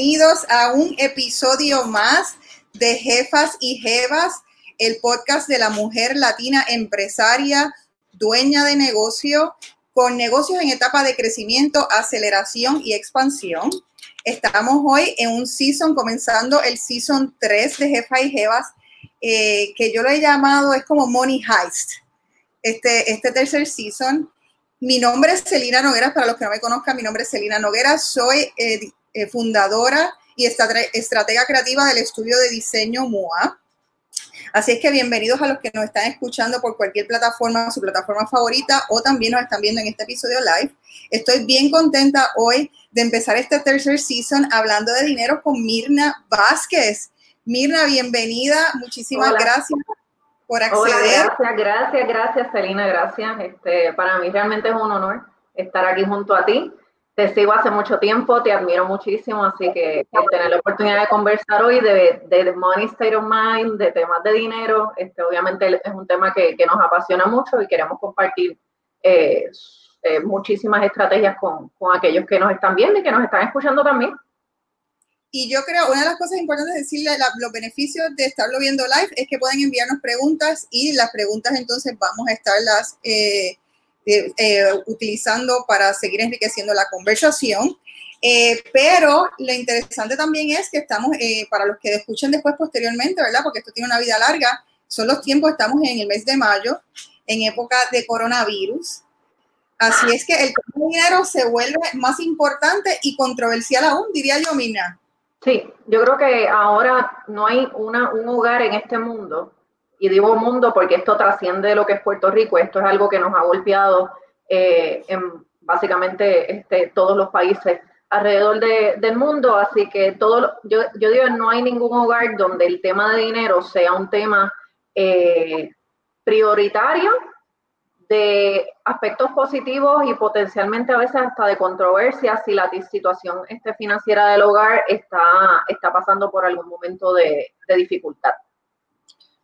bienvenidos a un episodio más de Jefas y Jevas, el podcast de la mujer latina empresaria, dueña de negocio, con negocios en etapa de crecimiento, aceleración y expansión. Estamos hoy en un season, comenzando el season 3 de Jefas y Jevas, eh, que yo lo he llamado, es como Money Heist, este, este tercer season. Mi nombre es Celina Noguera, para los que no me conozcan, mi nombre es Celina Noguera, soy eh, eh, fundadora y estratega creativa del estudio de diseño MUA. Así es que bienvenidos a los que nos están escuchando por cualquier plataforma, su plataforma favorita, o también nos están viendo en este episodio live. Estoy bien contenta hoy de empezar este tercer season hablando de dinero con Mirna Vázquez. Mirna, bienvenida. Muchísimas gracias por acceder. gracias, gracias, gracias, Celina, gracias. Este, para mí realmente es un honor estar aquí junto a ti te sigo hace mucho tiempo, te admiro muchísimo, así que tener la oportunidad de conversar hoy de, Money State of Mind, de temas de dinero, este, obviamente es un tema que, nos apasiona mucho y queremos compartir eh, eh, muchísimas estrategias con, aquellos que nos están viendo y que nos están escuchando también. Y yo creo, una de las cosas importantes de decirle los beneficios de estarlo viendo live es que pueden enviarnos preguntas y las preguntas entonces vamos a estarlas... Eh, eh, eh, utilizando para seguir enriqueciendo la conversación. Eh, pero lo interesante también es que estamos, para los que escuchen después posteriormente, ¿verdad? Porque esto tiene una vida larga, son los tiempos, estamos en el mes de mayo, en época de coronavirus. Así es que el dinero se vuelve más importante y controversial aún, diría yo, Mina. Sí, yo creo que ahora no hay una, un hogar en este mundo y digo mundo porque esto trasciende lo que es Puerto Rico, esto es algo que nos ha golpeado eh, en básicamente este, todos los países alrededor del mundo, así que todo, yo, yo digo, no hay ningún hogar donde el tema de dinero sea un tema eh, prioritario de aspectos positivos y potencialmente a veces hasta de controversia si la situación este, financiera del hogar está, está pasando por algún momento de dificultad.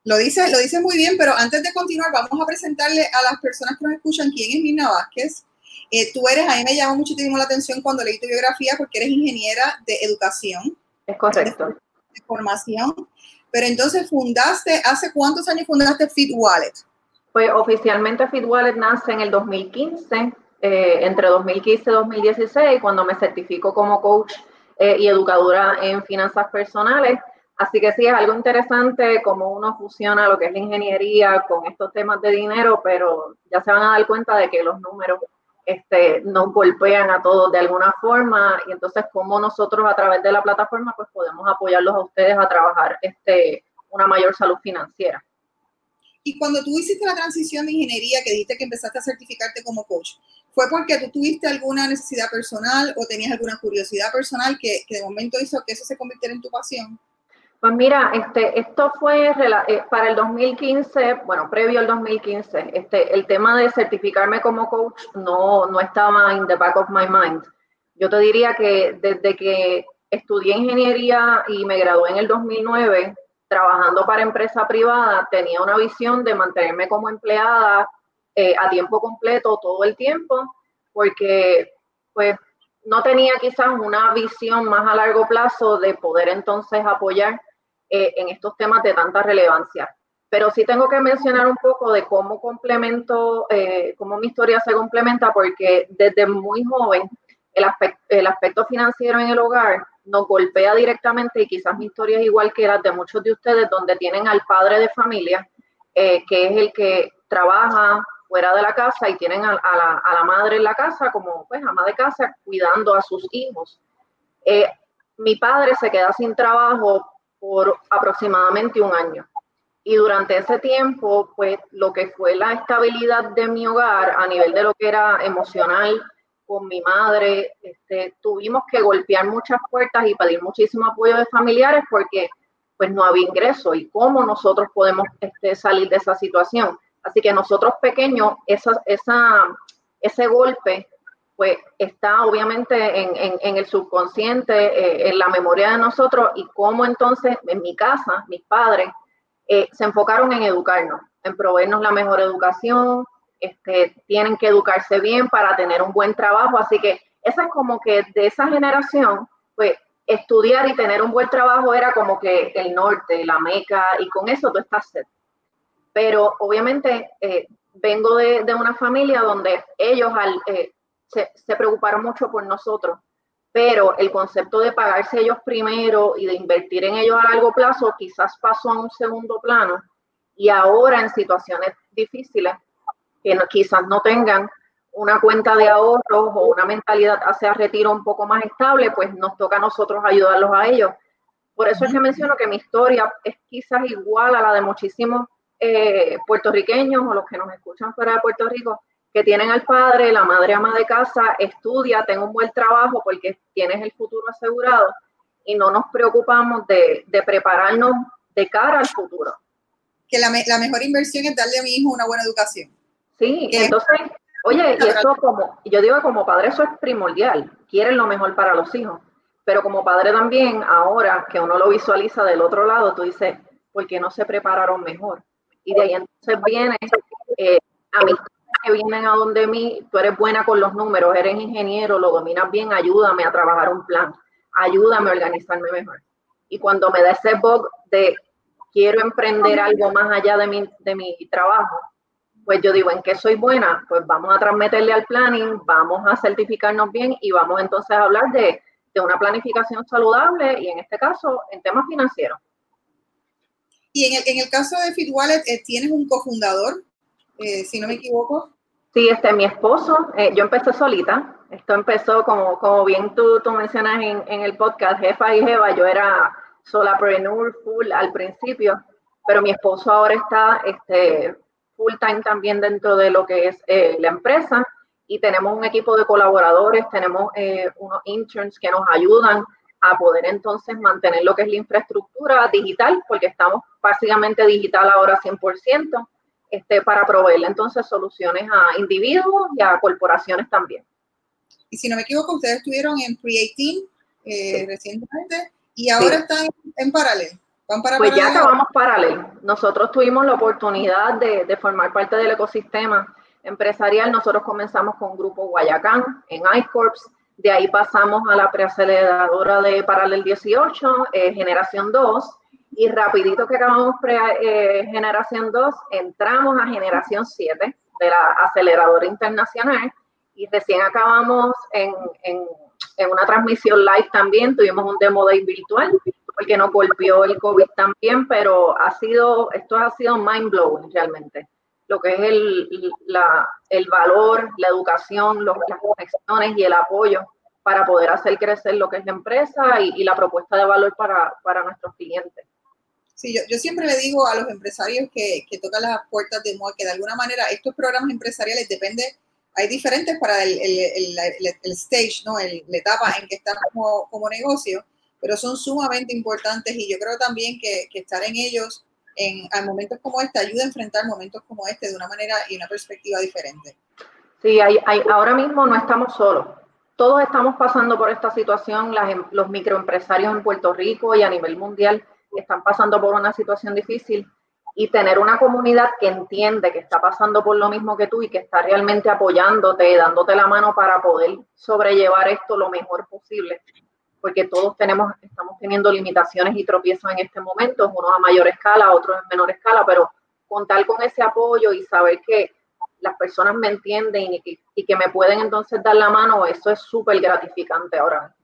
Lo dice, lo dice muy bien, pero antes de continuar, vamos a presentarle a las personas que nos escuchan quién es Mirna Vázquez. Eh, tú eres, a mí me llamó muchísimo la atención cuando leí tu biografía porque eres ingeniera de educación. Es correcto. De, formación. Pero entonces fundaste, ¿hace cuántos años fundaste Fit Wallet? Pues oficialmente Fit Wallet nace en el 2015, eh, entre 2015 y 2016, cuando me certifico como coach eh, y educadora en finanzas personales. Así que sí, es algo interesante cómo uno fusiona lo que es la ingeniería con estos temas de dinero, pero ya se van a dar cuenta de que los números este, nos golpean a todos de alguna forma y entonces cómo nosotros a través de la plataforma pues podemos apoyarlos a ustedes a trabajar este, una mayor salud financiera. Y cuando tú hiciste la transición de ingeniería, que dijiste que empezaste a certificarte como coach, ¿fue porque tú tuviste alguna necesidad personal o tenías alguna curiosidad personal que, que de momento hizo que eso se convirtiera en tu pasión? Pues mira, este, esto fue eh, para el 2015, bueno, previo al 2015, este, el tema de certificarme como coach no, no estaba in the back of my mind. Yo te diría que desde que estudié ingeniería y me gradué en el 2009, trabajando para empresa privada, tenía una visión de mantenerme como empleada eh, a tiempo completo todo el tiempo, porque pues no tenía quizás una visión más a largo plazo de poder entonces apoyar eh, en estos temas de tanta relevancia. Pero sí tengo que mencionar un poco de cómo complemento, eh, cómo mi historia se complementa, porque desde muy joven el aspecto, el aspecto financiero en el hogar nos golpea directamente y quizás mi historia es igual que la de muchos de ustedes, donde tienen al padre de familia, eh, que es el que trabaja fuera de la casa y tienen a, la, a, la, madre en la casa como pues ama de casa cuidando a sus hijos. mi padre se queda sin trabajo por aproximadamente un año. Y durante ese tiempo, pues lo que fue la estabilidad de mi hogar a nivel de lo que era emocional con mi madre, este, tuvimos que golpear muchas puertas y pedir muchísimo apoyo de familiares porque pues no había ingreso y cómo nosotros podemos este, salir de esa situación. Así que nosotros pequeños, esa, esa, ese golpe pues está obviamente en, el subconsciente, eh, en la memoria de nosotros y cómo entonces en mi casa, mis padres, eh, se enfocaron en educarnos, en proveernos la mejor educación, este, tienen que educarse bien para tener un buen trabajo, así que esa es como que de esa generación, pues estudiar y tener un buen trabajo era como que el norte, la meca, y con eso tú estás. Pero obviamente eh, vengo de, una familia donde ellos eh, se, se, preocuparon mucho por nosotros, pero el concepto de pagarse ellos primero y de invertir en ellos a largo plazo quizás pasó a un segundo plano y ahora en situaciones difíciles que no, quizás no tengan una cuenta de ahorros o una mentalidad hacia retiro un poco más estable, pues nos toca a nosotros ayudarlos a ellos. Por eso es que menciono que mi historia es quizás igual a la de muchísimos eh, puertorriqueños o los que nos escuchan fuera de Puerto Rico, que tienen al padre, la madre ama de casa, estudia, tenga un buen trabajo porque tienes el futuro asegurado y no nos preocupamos de, de prepararnos de cara al futuro. Que la, la, mejor inversión es darle a mi hijo una buena educación. Sí, entonces Oye, y eso como, yo digo como padre eso es primordial, quieren lo mejor para los hijos, pero como padre también, ahora que uno lo visualiza del otro lado, tú dices, ¿por qué no se prepararon mejor? Y de ahí entonces viene eh, amistades que vienen a donde mí, tú eres buena con los números, eres ingeniero, lo dominas bien, ayúdame a trabajar un plan, ayúdame a organizarme mejor. Y cuando me da ese bug de quiero emprender algo más allá de mi, de mi trabajo, pues yo digo, ¿en qué soy buena? Pues vamos a transmitirle al planning, vamos a certificarnos bien y vamos entonces a hablar de, una planificación saludable y en este caso en temas financieros. Y en el, caso de Fit Wallet, eh, ¿tienes un cofundador, eh, si no me equivoco? Sí, este mi esposo. Eh, yo empecé solita. Esto empezó como, como bien tú, tú mencionas en, en el podcast, jefa y jeva. Yo era solapreneur full al principio, pero mi esposo ahora está este, full time también dentro de lo que es eh, la empresa y tenemos un equipo de colaboradores, tenemos eh, unos interns que nos ayudan a poder entonces mantener lo que es la infraestructura digital, porque estamos básicamente digital ahora 100%, este, para proveerle entonces soluciones a individuos y a corporaciones también. Y si no me equivoco, ustedes estuvieron en Pre-18 eh, recientemente y ahora están en paralelo pues ya acabamos paralelo. Nosotros tuvimos la oportunidad de, formar parte del ecosistema empresarial. Nosotros comenzamos con Grupo Guayacán en iCorps. De ahí pasamos a la preaceleradora de Paralel 18, eh, Generación 2. Y rapidito que acabamos pre, eh, Generación 2, entramos a Generación 7 de la aceleradora internacional. Y recién acabamos en, en, una transmisión live también. Tuvimos un demo day virtual porque nos golpeó el COVID también, pero ha sido, esto ha sido mind blowing realmente. Lo que es el, el valor, la educación, las conexiones y el apoyo para poder hacer crecer lo que es la empresa y, la propuesta de valor para, para nuestros clientes. Sí, yo, yo, siempre le digo a los empresarios que, que tocan las puertas de MOA que de alguna manera estos programas empresariales depende, hay diferentes para el, el, el, el stage, ¿no? la etapa en que están como, como negocio, pero son sumamente importantes y yo creo también que, estar en ellos en, momentos como este ayuda a enfrentar momentos como este de una manera y una perspectiva diferente. Sí, hay, hay, ahora mismo no estamos solos. Todos estamos pasando por esta situación, las, em, los microempresarios en Puerto Rico y a nivel mundial están pasando por una situación difícil y tener una comunidad que entiende que está pasando por lo mismo que tú y que está realmente apoyándote, dándote la mano para poder sobrellevar esto lo mejor posible, porque todos tenemos, estamos teniendo limitaciones y tropiezos en este momento, unos a mayor escala, otros en menor escala, pero contar con ese apoyo y saber que las personas me entienden y que, y que me pueden entonces dar la mano, eso es súper gratificante ahora.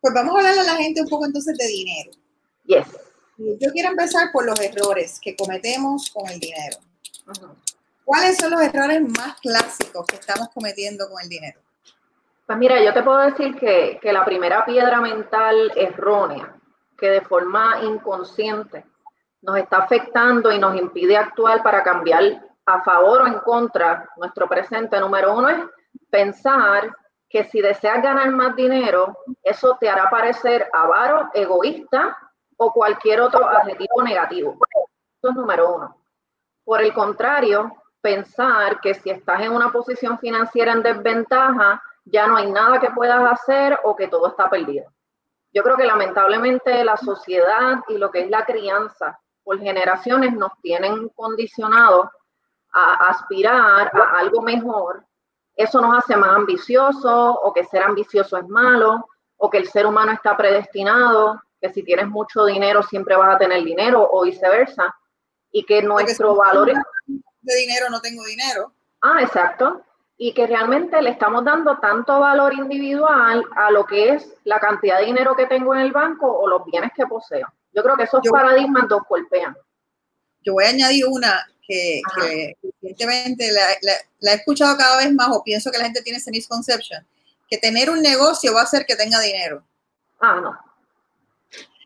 Pues vamos a hablarle a la gente un poco entonces de dinero. Yes. Yo quiero empezar por los errores que cometemos con el dinero. ¿Cuáles son los errores más clásicos que estamos cometiendo con el dinero? Pues mira, yo te puedo decir que, la primera piedra mental errónea, que de forma inconsciente nos está afectando y nos impide actuar para cambiar a favor o en contra nuestro presente, número uno es pensar que si deseas ganar más dinero, eso te hará parecer avaro, egoísta o cualquier otro adjetivo negativo. Eso es número uno. Por el contrario, pensar que si estás en una posición financiera en desventaja, ya no hay nada que puedas hacer o que todo está perdido. Yo creo que lamentablemente la sociedad y lo que es la crianza por generaciones nos tienen condicionados a aspirar a algo mejor. Eso nos hace más ambiciosos o que ser ambicioso es malo o que el ser humano está predestinado, que si tienes mucho dinero siempre vas a tener dinero o viceversa, y que nuestro valor... De dinero no tengo dinero. Ah, exacto. Y que realmente le estamos dando tanto valor individual a lo que es la cantidad de dinero que tengo en el banco o los bienes que poseo. Yo creo que esos paradigmas dos golpean. Yo voy a añadir una que, evidentemente la, he escuchado cada vez más o pienso que la gente tiene ese misconception, que tener un negocio va a hacer que tenga dinero. Ah, no.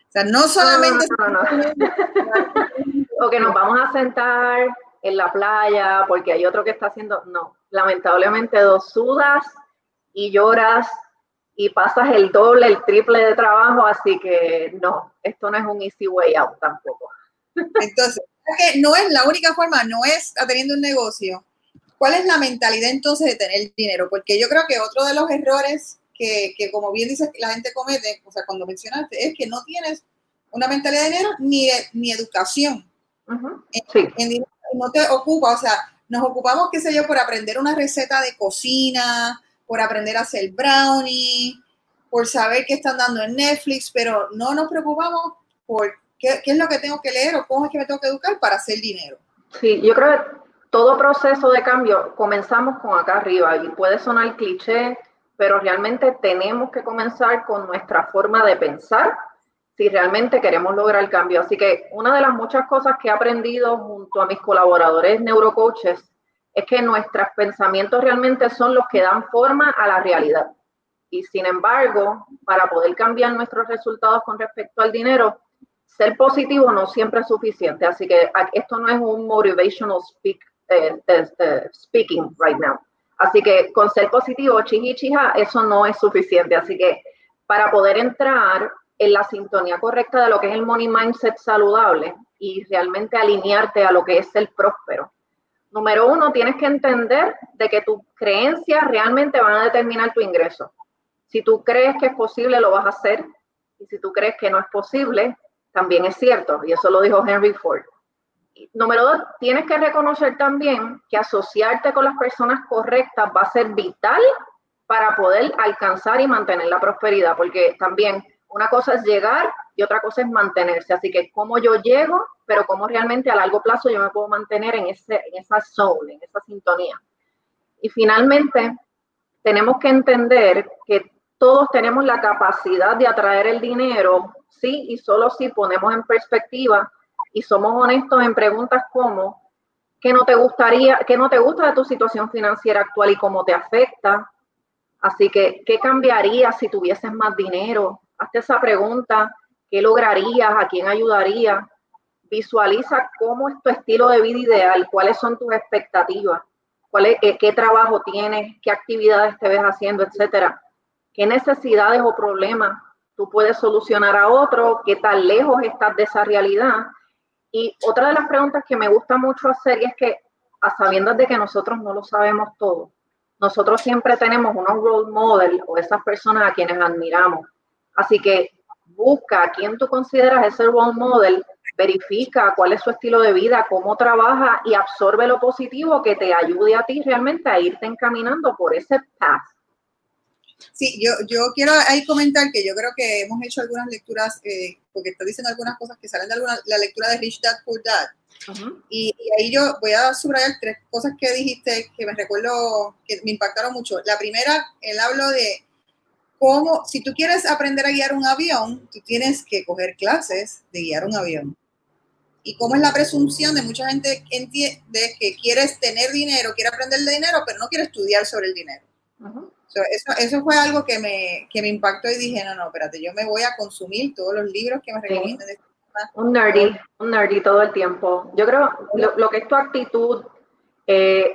O sea, no solamente... o que nos vamos a sentar en la playa porque hay otro que está haciendo... No, lamentablemente dos sudas y lloras y pasas el doble, el triple de trabajo, así que no, esto no es un easy way out tampoco. Entonces, no es la única forma, no es teniendo un negocio. ¿Cuál es la mentalidad entonces de tener dinero? Porque yo creo que otro de los errores que, como bien dices, la gente comete, o sea, cuando mencionaste, es que no tienes una mentalidad de dinero ni, ni educación. no te ocupa, o sea, nos ocupamos, qué sé yo, por aprender una receta de cocina, por aprender a hacer brownie, por saber qué están dando en Netflix, pero no nos preocupamos por ¿Qué, es lo que tengo que leer o cómo es que me tengo que educar para hacer dinero? Sí, yo creo que todo proceso de cambio comenzamos con acá arriba y puede sonar cliché, pero realmente tenemos que comenzar con nuestra forma de pensar si realmente queremos lograr el cambio. Así que una de las muchas cosas que he aprendido junto a mis colaboradores neurocoaches es que nuestros pensamientos realmente son los que dan forma a la realidad. Y sin embargo, para poder cambiar nuestros resultados con respecto al dinero, ser positivo no siempre es suficiente, así que esto no es un motivational speak, eh, speaking right now. Así que con ser positivo, chija, eso no es suficiente. Así que para poder entrar en la sintonía correcta de lo que es el money mindset saludable y realmente alinearte a lo que es el próspero. Número uno, tienes que entender de que tus creencias realmente van a determinar tu ingreso. Si tú crees que es posible, lo vas a hacer. Y si tú crees que no es posible, también es cierto, y eso lo dijo Henry Ford. Número dos, tienes que reconocer también que asociarte con las personas correctas va a ser vital para poder alcanzar y mantener la prosperidad, porque también una cosa es llegar y otra cosa es mantenerse. Así que cómo yo llego, pero cómo realmente a largo plazo yo me puedo mantener en, ese, en esa zone, en esa sintonía. Y finalmente, tenemos que entender que todos tenemos la capacidad de atraer el dinero sí y solo si ponemos en perspectiva y somos honestos en preguntas como ¿qué no te gustaría, qué no te gusta de tu situación financiera actual y cómo te afecta? Así que, ¿qué cambiaría si tuvieses más dinero? Hazte esa pregunta, ¿qué lograrías? ¿A quién ayudaría? Visualiza cómo es tu estilo de vida ideal, cuáles son tus expectativas, cuál es, eh, qué trabajo tienes, qué actividades te ves haciendo, etcétera. ¿Qué necesidades o problemas tú puedes solucionar a otro, qué tan lejos estás de esa realidad. Y otra de las preguntas que me gusta mucho hacer y es que, a sabiendas de que nosotros no lo sabemos todo, nosotros siempre tenemos unos role model o esas personas a quienes admiramos. Así que busca a quién tú consideras ese role model, verifica cuál es su estilo de vida, cómo trabaja y absorbe lo positivo que te ayude a ti realmente a irte encaminando por ese path. Sí, yo, yo quiero ahí comentar que yo creo que hemos hecho algunas lecturas, eh, porque está diciendo algunas cosas que salen de alguna, la lectura de Rich Dad Poor Dad. y, ahí yo voy a subrayar tres cosas que dijiste que me recuerdo que me impactaron mucho. La primera, él habló de cómo, si tú quieres aprender a guiar un avión, tú tienes que coger clases de guiar un avión. Y cómo es la presunción de mucha gente de que quieres tener dinero, quiere aprender de dinero, pero no quiere estudiar sobre el dinero eso, eso, fue algo que me, que me impactó y dije, no, no, espérate, yo me voy a consumir todos los libros que me recomiendan. Este un nerdy, un nerdy todo el tiempo. Yo creo lo, lo que es tu actitud, eh,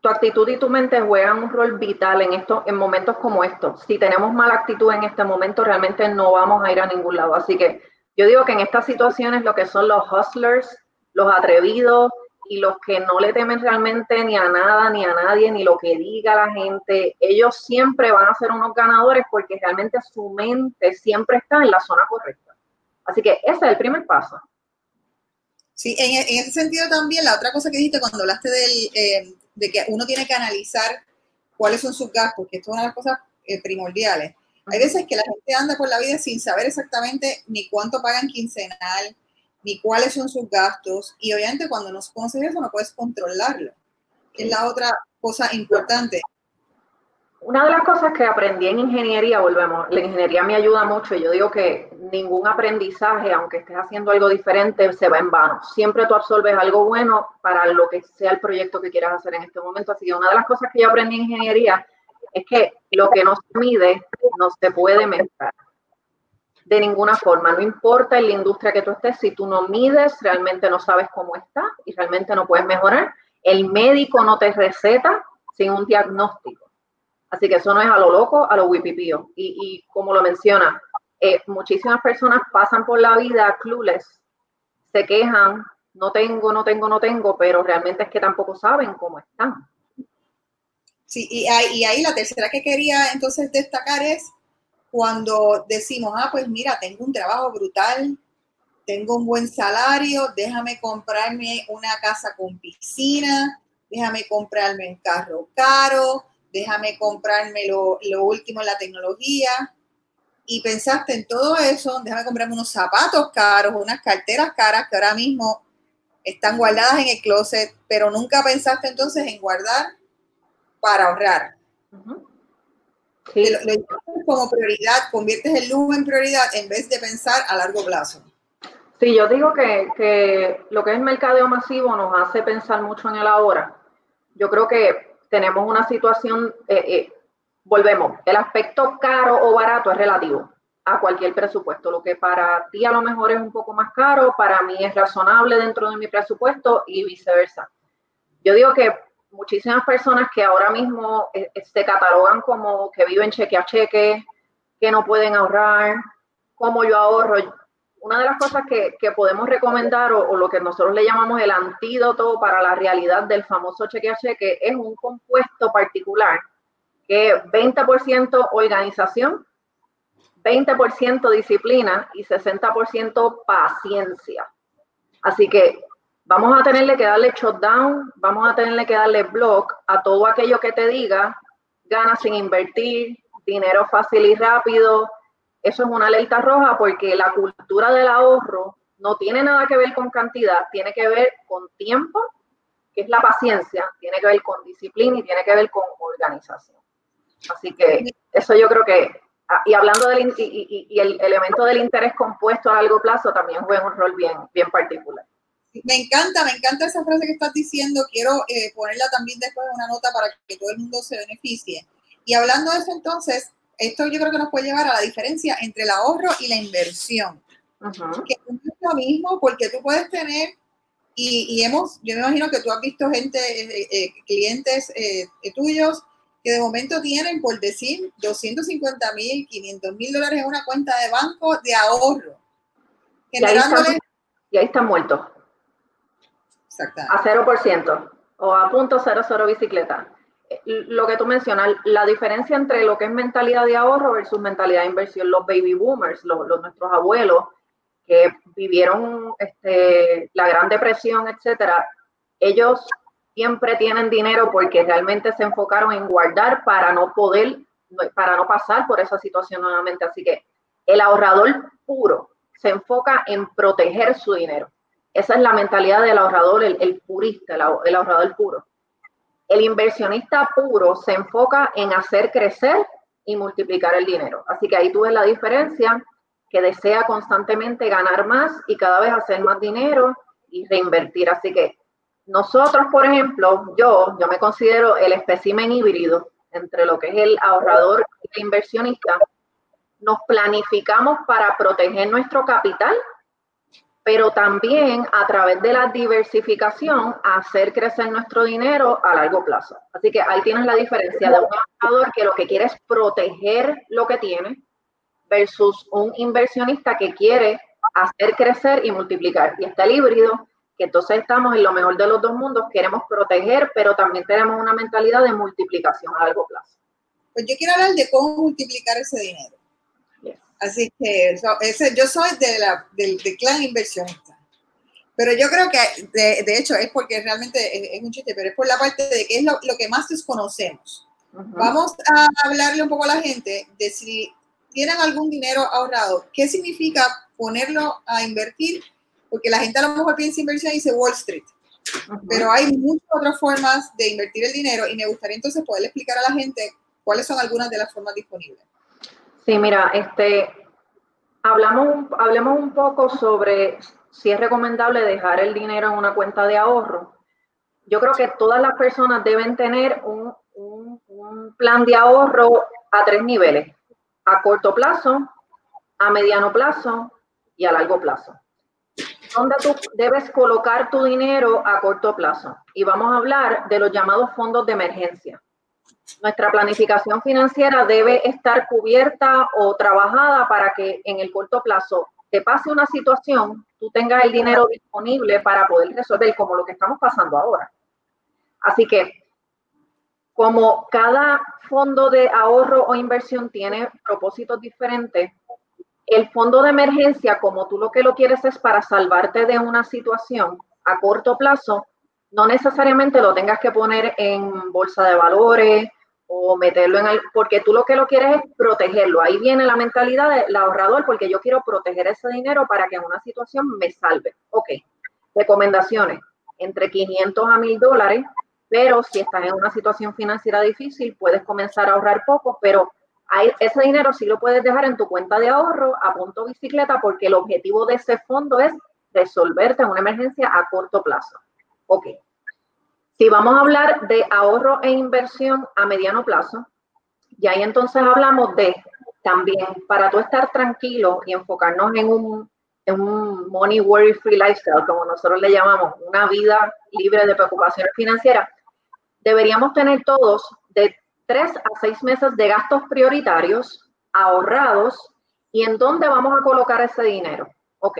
tu actitud y tu mente juegan un rol vital en esto, en momentos como estos. Si tenemos mala actitud en este momento, realmente no vamos a ir a ningún lado. Así que yo digo que en estas situaciones lo que son los hustlers, los atrevidos, y los que no le temen realmente ni a nada, ni a nadie, ni lo que diga la gente, ellos siempre van a ser unos ganadores porque realmente su mente siempre está en la zona correcta. Así que ese es el primer paso. Sí, en, ese sentido también, la otra cosa que dijiste cuando hablaste eh, de que uno tiene que analizar cuáles son sus gastos, que esto es una de las cosas eh, primordiales. Hay veces que la gente anda por la vida sin saber exactamente ni cuánto pagan quincenal, ni cuáles son sus gastos. Y obviamente cuando no conoces eso no puedes controlarlo. Es la otra cosa importante. Una de las cosas que aprendí en ingeniería, volvemos, la ingeniería me ayuda mucho y yo digo que ningún aprendizaje, aunque estés haciendo algo diferente, se va en vano. Siempre tú absorbes algo bueno para lo que sea el proyecto que quieras hacer en este momento. Así que una de las cosas que yo aprendí en ingeniería es que lo que no se mide no se puede mejorar de ninguna forma. No importa en la industria que tú estés, si tú no mides, realmente no sabes cómo está y realmente no puedes mejorar. El médico no te receta sin un diagnóstico. Así que eso no es a lo loco, a lo wipipío. Y, como lo menciona, eh, muchísimas personas pasan por la vida clueless, se quejan, no tengo, no tengo, no tengo, pero realmente es que tampoco saben cómo están. Sí, y ahí la tercera que quería entonces destacar es cuando decimos, ah, pues mira, tengo un trabajo brutal, tengo un buen salario, déjame comprarme una casa con piscina, déjame comprarme un carro caro, déjame comprarme lo, último en la tecnología. Y pensaste en todo eso, déjame comprarme unos zapatos caros, unas carteras caras que ahora mismo están guardadas en el closet, pero nunca pensaste entonces en guardar para ahorrar. Como prioridad, conviertes el lujo en prioridad en vez de pensar a largo plazo. Sí, yo digo que, que lo que es el mercadeo masivo nos hace pensar mucho en el ahora. Yo creo que tenemos una situación, eh, eh, volvemos, el aspecto caro o barato es relativo a cualquier presupuesto. Lo que para ti a lo mejor es un poco más caro, para mí es razonable dentro de mi presupuesto y viceversa. Yo digo que muchísimas personas que ahora mismo eh, se catalogan como que viven cheque a cheque, que no pueden ahorrar, como yo ahorro, una de las cosas que, podemos recomendar o, lo que nosotros le llamamos el antídoto para la realidad del famoso cheque a cheque es un compuesto particular que es 20% organización, 20% disciplina y 60% paciencia. Así que vamos a tenerle que darle shutdown, vamos a tenerle que darle block a todo aquello que te diga, gana sin invertir, dinero fácil y rápido, eso es una alerta roja porque la cultura del ahorro no tiene nada que ver con cantidad, tiene que ver con tiempo, que es la paciencia, tiene que ver con disciplina y tiene que ver con organización. Así que eso yo creo que, ah, y hablando del y, el elemento del interés compuesto a largo plazo también juega un rol bien, bien particular. Me encanta, me encanta esa frase que estás diciendo. Quiero eh, ponerla también después en una nota para que todo el mundo se beneficie. Y hablando de eso entonces, esto yo creo que nos puede llevar a la diferencia entre el ahorro y la inversión. Que no es lo mismo porque tú puedes tener, y, hemos, yo me imagino que tú has visto gente, eh, eh, clientes tuyos, que de momento tienen, por decir, 250 mil, 500 mil dólares en una cuenta de banco de ahorro. Y ahí, están, y ahí A 0% o a punto 00 bicicleta lo que tú mencionas, la diferencia entre lo que es mentalidad de ahorro versus mentalidad de inversión, los baby boomers, los, nuestros abuelos que vivieron este, la Gran Depresión, etcétera, ellos siempre tienen dinero porque realmente se enfocaron en guardar para no poder, para no pasar por esa situación nuevamente. Así que el ahorrador puro se enfoca en proteger su dinero. Esa es la mentalidad del ahorrador, el, purista, el ahorrador puro el inversionista puro se enfoca en hacer crecer y multiplicar el dinero. Así que ahí tú ves la diferencia, que desea constantemente ganar más y cada vez hacer más dinero y reinvertir. Así que nosotros, por ejemplo, yo, yo me considero el espécimen híbrido entre lo que es el ahorrador y el inversionista. Nos planificamos para proteger nuestro capital pero también a través de la diversificación hacer crecer nuestro dinero a largo plazo. Así que ahí tienes la diferencia de un ahorrador que lo que quiere es proteger lo que tiene versus un inversionista que quiere hacer crecer y multiplicar. Y está el híbrido, que entonces estamos en lo mejor de los dos mundos, queremos proteger, pero también tenemos una mentalidad de multiplicación a largo plazo. Pues yo quiero hablar de cómo multiplicar ese dinero. Así que ese, yo soy de la, del, clan inversionista. Pero yo creo que, de, hecho, es porque realmente es, un chiste, pero es por la parte de que es lo, que más desconocemos. Vamos a hablarle un poco a la gente de si tienen algún dinero ahorrado, ¿qué significa ponerlo a invertir? Porque la gente a lo mejor piensa inversión y dice Wall Street, pero hay muchas otras formas de invertir el dinero y me gustaría entonces poder explicar a la gente cuáles son algunas de las formas disponibles. Sí, mira, este, hablamos, hablemos un poco sobre si es recomendable dejar el dinero en una cuenta de ahorro. Yo creo que todas las personas deben tener un, plan de ahorro a tres niveles, a corto plazo, a mediano plazo y a largo plazo. ¿Dónde tú debes colocar tu dinero a corto plazo? Y vamos a hablar de los llamados fondos de emergencia. Nuestra planificación financiera debe estar cubierta o trabajada para que en el corto plazo te pase una situación, tú tengas el dinero disponible para poder resolver como lo que estamos pasando ahora. Así que como cada fondo de ahorro o inversión tiene propósitos diferentes, el fondo de emergencia, como tú lo que lo quieres es para salvarte de una situación a corto plazo, no necesariamente lo tengas que poner en bolsa de valores o meterlo en el, porque tú lo que lo quieres es protegerlo. Ahí viene la mentalidad del ahorrador, porque yo quiero proteger ese dinero para que en una situación me salve. Ok, recomendaciones, entre 500 a 1000 dólares, pero si estás en una situación financiera difícil, puedes comenzar a ahorrar poco, pero ese dinero sí lo puedes dejar en tu cuenta de ahorro a punto bicicleta, porque el objetivo de ese fondo es resolverte en una emergencia a corto plazo. Ok, si vamos a hablar de ahorro e inversión a mediano plazo, y ahí entonces hablamos de también para tú estar tranquilo y enfocarnos en un, en un money worry free lifestyle, como nosotros le llamamos, una vida libre de preocupaciones financieras, deberíamos tener todos de tres a seis meses de gastos prioritarios ahorrados y en dónde vamos a colocar ese dinero. Ok,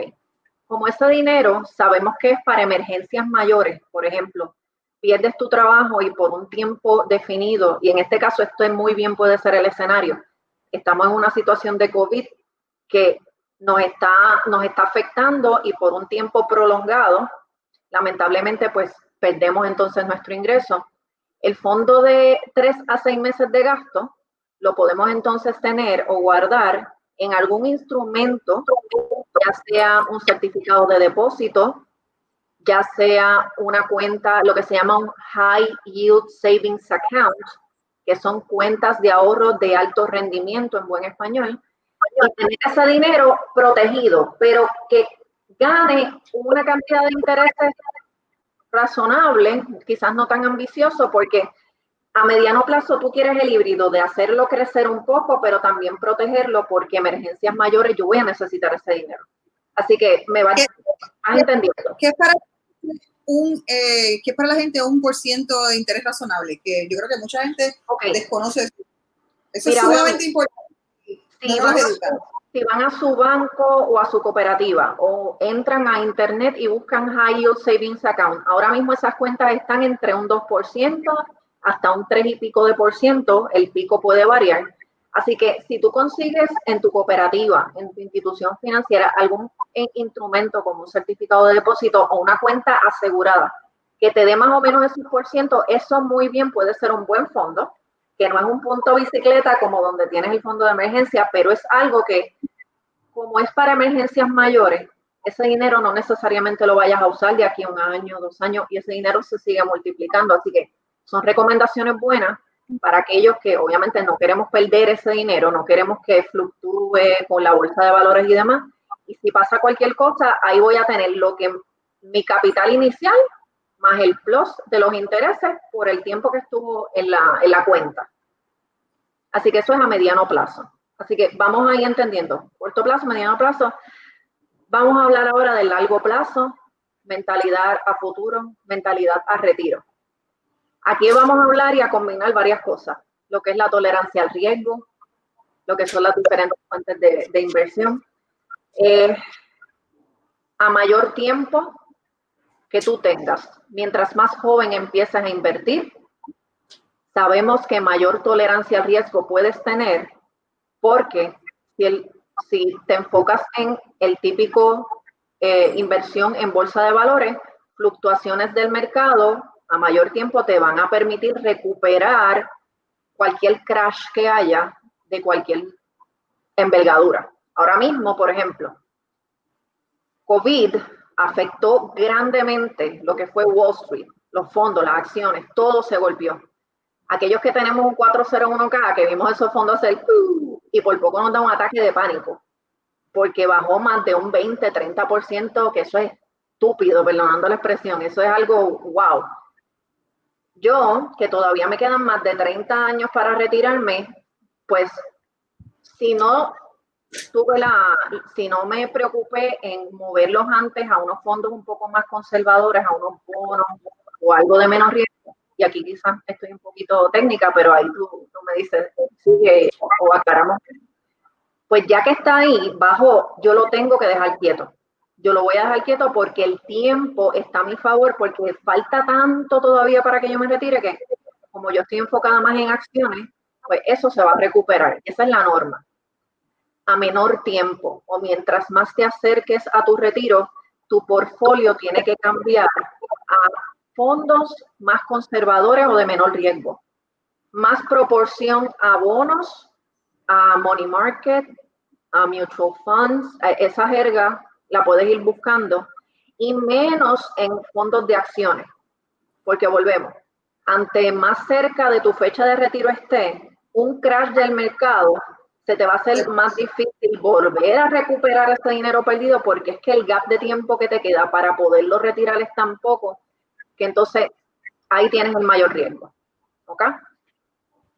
como ese dinero sabemos que es para emergencias mayores, por ejemplo, pierdes tu trabajo y por un tiempo definido, y en este caso esto es muy bien puede ser el escenario, estamos en una situación de COVID que nos está, nos está afectando y por un tiempo prolongado, lamentablemente pues perdemos entonces nuestro ingreso. El fondo de tres a seis meses de gasto lo podemos entonces tener o guardar en algún instrumento, ya sea un certificado de depósito, ya sea una cuenta, lo que se llama un High Yield Savings Account, que son cuentas de ahorro de alto rendimiento en buen español, tener ese dinero protegido, pero que gane una cantidad de intereses razonable, quizás no tan ambicioso, porque a mediano plazo tú quieres el híbrido de hacerlo crecer un poco, pero también protegerlo porque emergencias mayores yo voy a necesitar ese dinero. Así que me vas, entendiendo. ¿Qué para un, eh, que para la gente un por ciento de interés razonable, que yo creo que mucha gente desconoce eso. Eso es sumamente importante. Si van, a, si van, a, su banco o a su cooperativa o entran a internet y buscan High Yield Savings Account, ahora mismo esas cuentas están entre un 2% hasta un 3 y pico de por ciento, el pico puede variar Así que si tú consigues en tu cooperativa, en tu institución financiera, algún instrumento como un certificado de depósito o una cuenta asegurada que te dé más o menos ese por ciento, eso muy bien puede ser un buen fondo, que no es un punto bicicleta como donde tienes el fondo de emergencia, pero es algo que, como es para emergencias mayores, ese dinero no necesariamente lo vayas a usar de aquí a un año, dos años, y ese dinero se sigue multiplicando. Así que son recomendaciones buenas para aquellos que obviamente no queremos perder ese dinero, no queremos que fluctúe con la bolsa de valores y demás. Y si pasa cualquier cosa, ahí voy a tener lo que mi capital inicial más el plus de los intereses por el tiempo que estuvo en la, en la cuenta. Así que eso es a mediano plazo. Así que vamos ahí entendiendo. Corto plazo, mediano plazo. Vamos a hablar ahora del largo plazo, mentalidad a futuro, mentalidad a retiro. Aquí vamos a hablar y a combinar varias cosas, lo que es la tolerancia al riesgo, lo que son las diferentes fuentes de, inversión. Eh, a mayor tiempo que tú tengas, mientras más joven empiezas a invertir, sabemos que mayor tolerancia al riesgo puedes tener porque si, si te enfocas en el típico eh, inversión en bolsa de valores, fluctuaciones del mercado a mayor tiempo te van a permitir recuperar cualquier crash que haya de cualquier envergadura. Ahora mismo, por ejemplo, COVID afectó grandemente lo que fue Wall Street, los fondos, las acciones, todo se golpeó. Aquellos que tenemos un 401k, que vimos esos fondos hacer y por poco nos da un ataque de pánico, porque bajó más de un 20, 30%, que eso es estúpido, perdonando la expresión, eso es algo wow. Yo, que todavía me quedan más de 30 años para retirarme, pues si no tuve la, si no me preocupé en moverlos antes a unos fondos un poco más conservadores, a unos bonos o algo de menos riesgo, y aquí quizás estoy un poquito técnica, pero ahí tú, me dices, sigue o aclaramos. Pues ya que está ahí, bajo, yo lo tengo que dejar quieto. Yo lo voy a dejar quieto porque el tiempo está a mi favor, porque falta tanto todavía para que yo me retire que como yo estoy enfocada más en acciones, pues eso se va a recuperar. Esa es la norma a menor tiempo o mientras más te acerques a tu retiro, tu portfolio tiene que cambiar a fondos más conservadores o de menor riesgo. Más proporción a bonos, a money market, a mutual funds, esa jerga la puedes ir buscando y menos en fondos de acciones, porque volvemos, ante más cerca de tu fecha de retiro esté, un crash del mercado se te va a hacer más difícil volver a recuperar ese dinero perdido porque es que el gap de tiempo que te queda para poderlo retirar es tan poco que entonces ahí tienes el mayor riesgo. ¿Ok?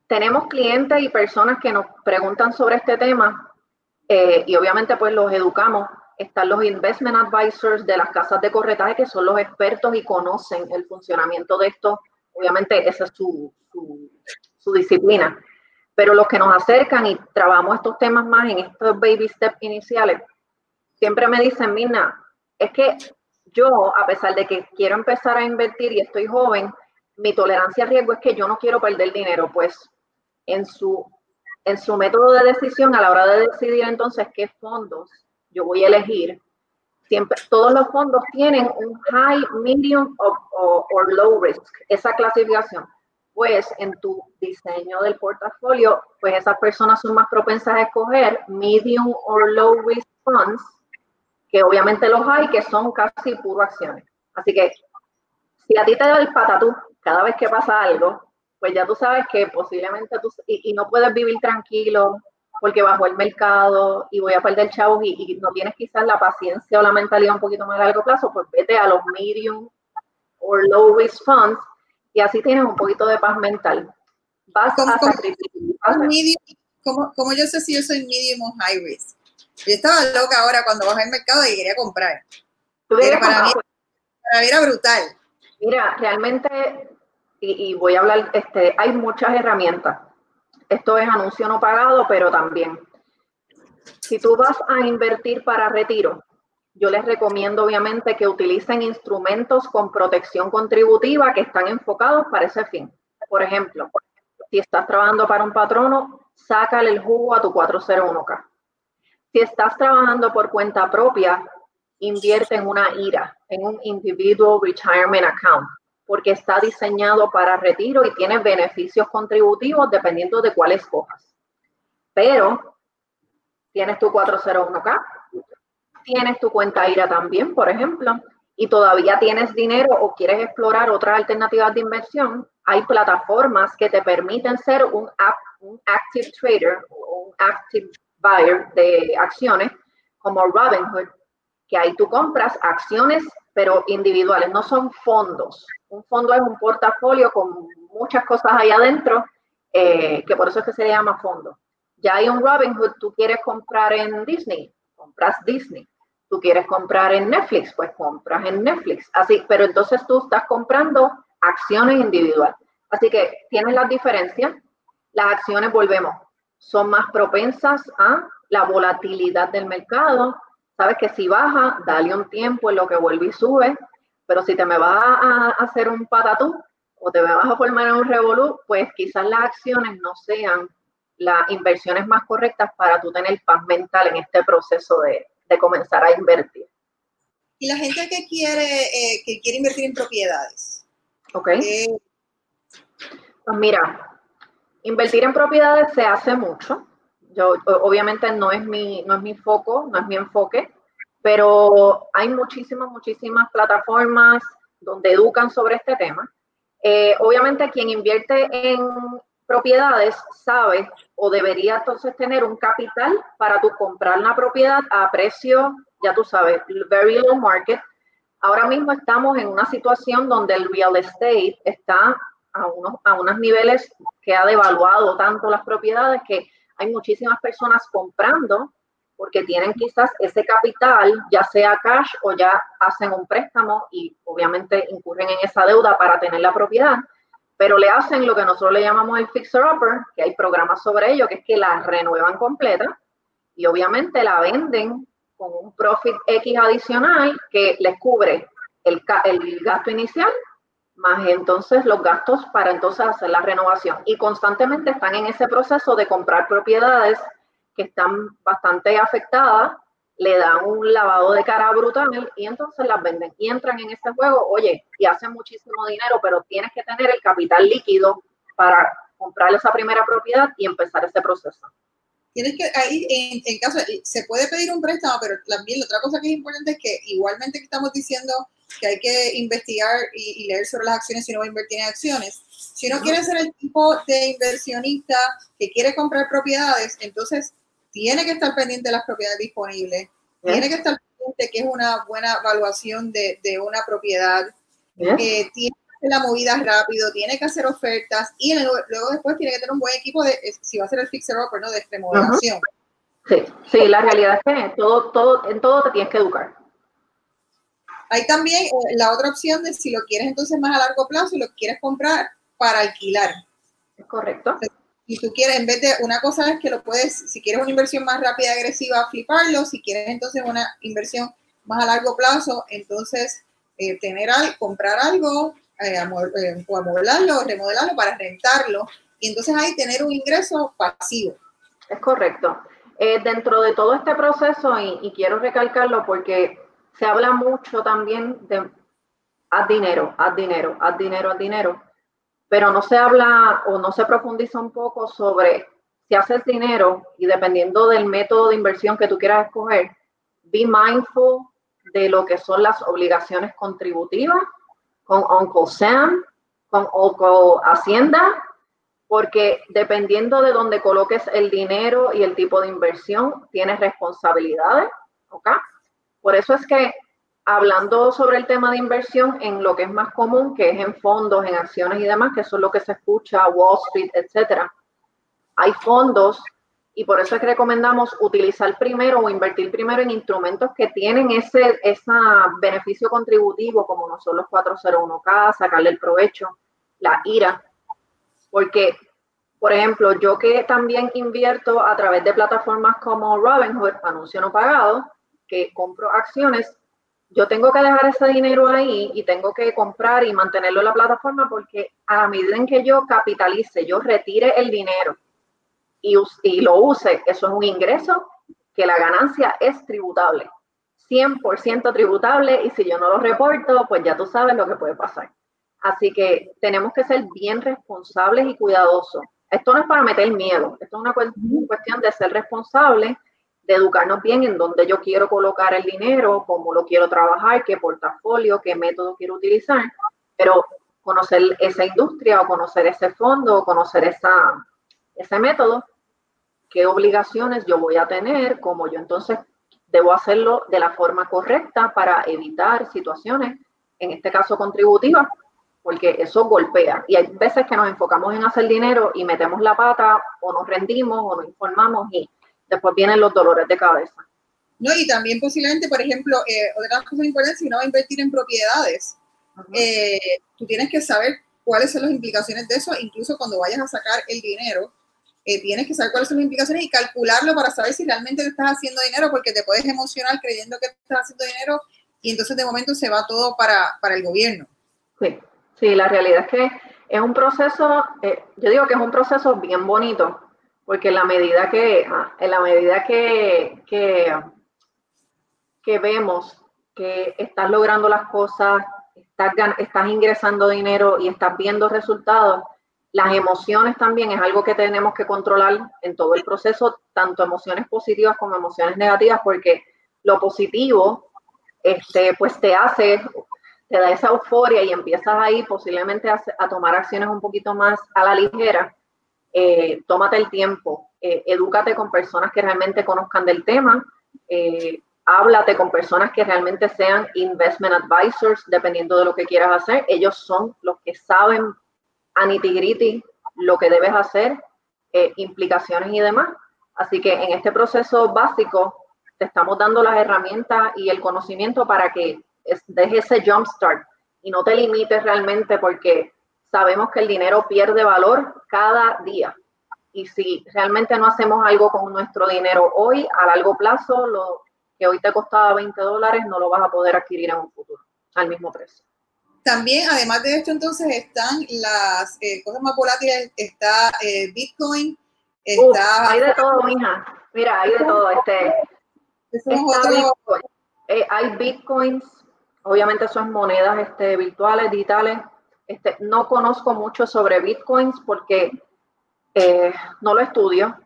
Tenemos clientes y personas que nos preguntan sobre este tema eh, y obviamente pues los educamos. Están los investment advisors de las casas de corretaje que son los expertos y conocen el funcionamiento de esto. Obviamente esa es su, su, disciplina pero los que nos acercan y trabajamos estos temas más en estos baby steps iniciales, siempre me dicen, Mina, es que yo, a pesar de que quiero empezar a invertir y estoy joven, mi tolerancia al riesgo es que yo no quiero perder dinero, pues en su, en su método de decisión, a la hora de decidir entonces qué fondos yo voy a elegir, siempre, todos los fondos tienen un high, medium o low risk, esa clasificación pues en tu diseño del portafolio, pues esas personas son más propensas a escoger medium o low risk funds, que obviamente los hay que son casi puro acciones. Así que si a ti te da el patatú cada vez que pasa algo, pues ya tú sabes que posiblemente tú, y, no puedes vivir tranquilo porque bajó el mercado y voy a perder chavos y, y no tienes quizás la paciencia o la mentalidad un poquito más a largo plazo, pues vete a los medium o low risk funds y así tienes un poquito de paz mental. Vas a sacrificar. ¿Cómo, yo sé si yo soy medium o high risk? Yo estaba loca ahora cuando bajé al mercado y quería comprar. para, mí, para mí era brutal. Mira, realmente, y, voy a hablar, este, hay muchas herramientas. Esto es anuncio no pagado, pero también. Si tú vas a invertir para retiro, yo les recomiendo obviamente que utilicen instrumentos con protección contributiva que están enfocados para ese fin. Por ejemplo, si estás trabajando para un patrono, sácale el jugo a tu 401k. Si estás trabajando por cuenta propia, invierte en una IRA, en un Individual Retirement Account, porque está diseñado para retiro y tiene beneficios contributivos dependiendo de cuál escojas. Pero tienes tu 401k, tienes tu cuenta IRA también, por ejemplo, y todavía tienes dinero o quieres explorar otras alternativas de inversión, hay plataformas que te permiten ser un, active trader o un active buyer de acciones como Robinhood, que ahí tú compras acciones pero individuales, no son fondos. Un fondo es un portafolio con muchas cosas ahí adentro, eh, que por eso es que se llama fondo. Ya hay un Robinhood, tú quieres comprar en Disney, compras Disney tú quieres comprar en Netflix, pues compras en Netflix. Así, pero entonces tú estás comprando acciones individuales. Así que tienes las diferencias. Las acciones, volvemos, son más propensas a la volatilidad del mercado. Sabes que si baja, dale un tiempo en lo que vuelve y sube. Pero si te me vas a hacer un patatú o te vas a formar en un revolú, pues quizás las acciones no sean las inversiones más correctas para tú tener paz mental en este proceso de, de comenzar a invertir. Y la gente que quiere, eh, que quiere invertir en propiedades. Ok. Eh, pues mira, invertir en propiedades se hace mucho. Obviamente no es, mi, no es mi foco, no es mi enfoque, pero hay muchísimas, muchísimas plataformas donde educan sobre este tema. Eh, obviamente quien invierte en propiedades sabe o debería entonces tener un capital para tu comprar la propiedad a precio, ya tú sabes, very low market. Ahora mismo estamos en una situación donde el real estate está a unos, a unos niveles que ha devaluado tanto las propiedades que hay muchísimas personas comprando porque tienen quizás ese capital, ya sea cash o ya hacen un préstamo y obviamente incurren en esa deuda para tener la propiedad, pero le hacen lo que nosotros le llamamos el fixer upper, que hay programas sobre ello, que es que la renuevan completa y obviamente la venden con un profit X adicional que les cubre el, el gasto inicial más entonces los gastos para entonces hacer la renovación. Y constantemente están en ese proceso de comprar propiedades que están bastante afectadas, le dan un lavado de cara brutal y entonces las venden y entran en ese juego, oye, y hacen muchísimo dinero, pero tienes que tener el capital líquido para comprar esa primera propiedad y empezar ese proceso. Tienes que, ahí en, en caso, se puede pedir un préstamo, pero también la otra cosa que es importante es que igualmente que estamos diciendo que hay que investigar y, leer sobre las acciones si no va a invertir en acciones. Si no quiere ser el tipo de inversionista que quiere comprar propiedades, entonces tiene que estar pendiente de las propiedades disponibles, tiene que estar pendiente que es una buena evaluación de, de una propiedad, tiene que hacer la movida rápido, tiene que hacer ofertas y luego, después tiene que tener un buen equipo de, si va a ser el fixer upper, ¿no? De remodelación. Sí, sí, la realidad es que todo, todo, en todo te tienes que educar. Hay también eh, la otra opción de si lo quieres entonces más a largo plazo, lo quieres comprar para alquilar. Es correcto. Y tú quieres, en vez de una cosa es que lo puedes, si quieres una inversión más rápida y agresiva, fliparlo. Si quieres entonces una inversión más a largo plazo, entonces eh, tener al, comprar algo, eh, o amueblarlo o remodelarlo para rentarlo. Y entonces ahí tener un ingreso pasivo. Es correcto. dentro de todo este proceso, y quiero recalcarlo porque se habla mucho también de haz dinero, haz dinero, haz dinero, haz dinero, pero no se habla o no se profundiza un poco sobre si haces dinero y dependiendo del método de inversión que tú quieras escoger, be mindful de lo que son las obligaciones contributivas con Uncle Sam, con Uncle Hacienda, porque dependiendo de dónde coloques el dinero y el tipo de inversión, tienes responsabilidades, ¿ok? Por eso es que hablando sobre el tema de inversión en lo que es más común, que es en fondos, en acciones y demás, que eso es lo que se escucha, Wall Street, etcétera, hay fondos y por eso es que recomendamos utilizar primero o invertir primero en instrumentos que tienen ese, beneficio contributivo, como no son los 401k, sacarle el provecho, la IRA, porque, por ejemplo, yo que también invierto a través de plataformas como Robinhood, anuncio no pagado, que compro acciones, yo tengo que dejar ese dinero ahí y tengo que comprar y mantenerlo en la plataforma porque a medida en que yo capitalice, yo retire el dinero y, y lo use, eso es un ingreso que la ganancia es tributable, 100% tributable y si yo no lo reporto, pues ya tú sabes lo que puede pasar. Así que tenemos que ser bien responsables y cuidadosos. Esto no es para meter miedo, esto es una cuestión de ser responsable de educarnos bien en dónde yo quiero colocar el dinero, cómo lo quiero trabajar, qué portafolio, qué método quiero utilizar, pero conocer esa industria o conocer ese fondo o conocer esa, ese método, qué obligaciones yo voy a tener, cómo yo entonces debo hacerlo de la forma correcta para evitar situaciones, en este caso contributivas, porque eso golpea. Y hay veces que nos enfocamos en hacer dinero y metemos la pata o nos rendimos o nos informamos y después vienen los dolores de cabeza. No, y también posiblemente, por ejemplo, eh, otra cosa importante, si uno va a invertir en propiedades, eh, tú tienes que saber cuáles son las implicaciones de eso, incluso cuando vayas a sacar el dinero, eh, tienes que saber cuáles son las implicaciones y calcularlo para saber si realmente te estás haciendo dinero, porque te puedes emocionar creyendo que estás haciendo dinero y entonces de momento se va todo para, para el gobierno. Sí, sí, la realidad es que es un proceso, eh, yo digo que es un proceso bien bonito, porque en la medida que, ah, en la medida que, que, vemos que estás logrando las cosas, estás, estás ingresando dinero y estás viendo resultados, Las emociones también es algo que tenemos que controlar en todo el proceso, tanto emociones positivas como emociones negativas, porque lo positivo, este, pues te hace, te da esa euforia y empiezas ahí posiblemente a, a tomar acciones un poquito más a la ligera. Eh, tómate el tiempo, eh, edúcate con personas que realmente conozcan del tema, eh, háblate con personas que realmente sean investment advisors, dependiendo de lo que quieras hacer. Ellos son los que saben a nitty lo que debes hacer, eh, implicaciones y demás. Así que en este proceso básico te estamos dando las herramientas y el conocimiento para que dejes ese jump start y no te limites realmente porque sabemos que el dinero pierde valor cada día. Y si realmente no hacemos algo con nuestro dinero hoy, a largo plazo, lo que hoy te costaba 20 dólares, no lo vas a poder adquirir en un futuro al mismo precio. También, además de esto, entonces están las eh, cosas más volátiles, está eh, Bitcoin, está... hay de todo, mija. Mira, hay de todo. Este, eh, hay Bitcoins, obviamente son monedas este, virtuales, digitales. Este, no conozco mucho sobre Bitcoins porque no lo estudio.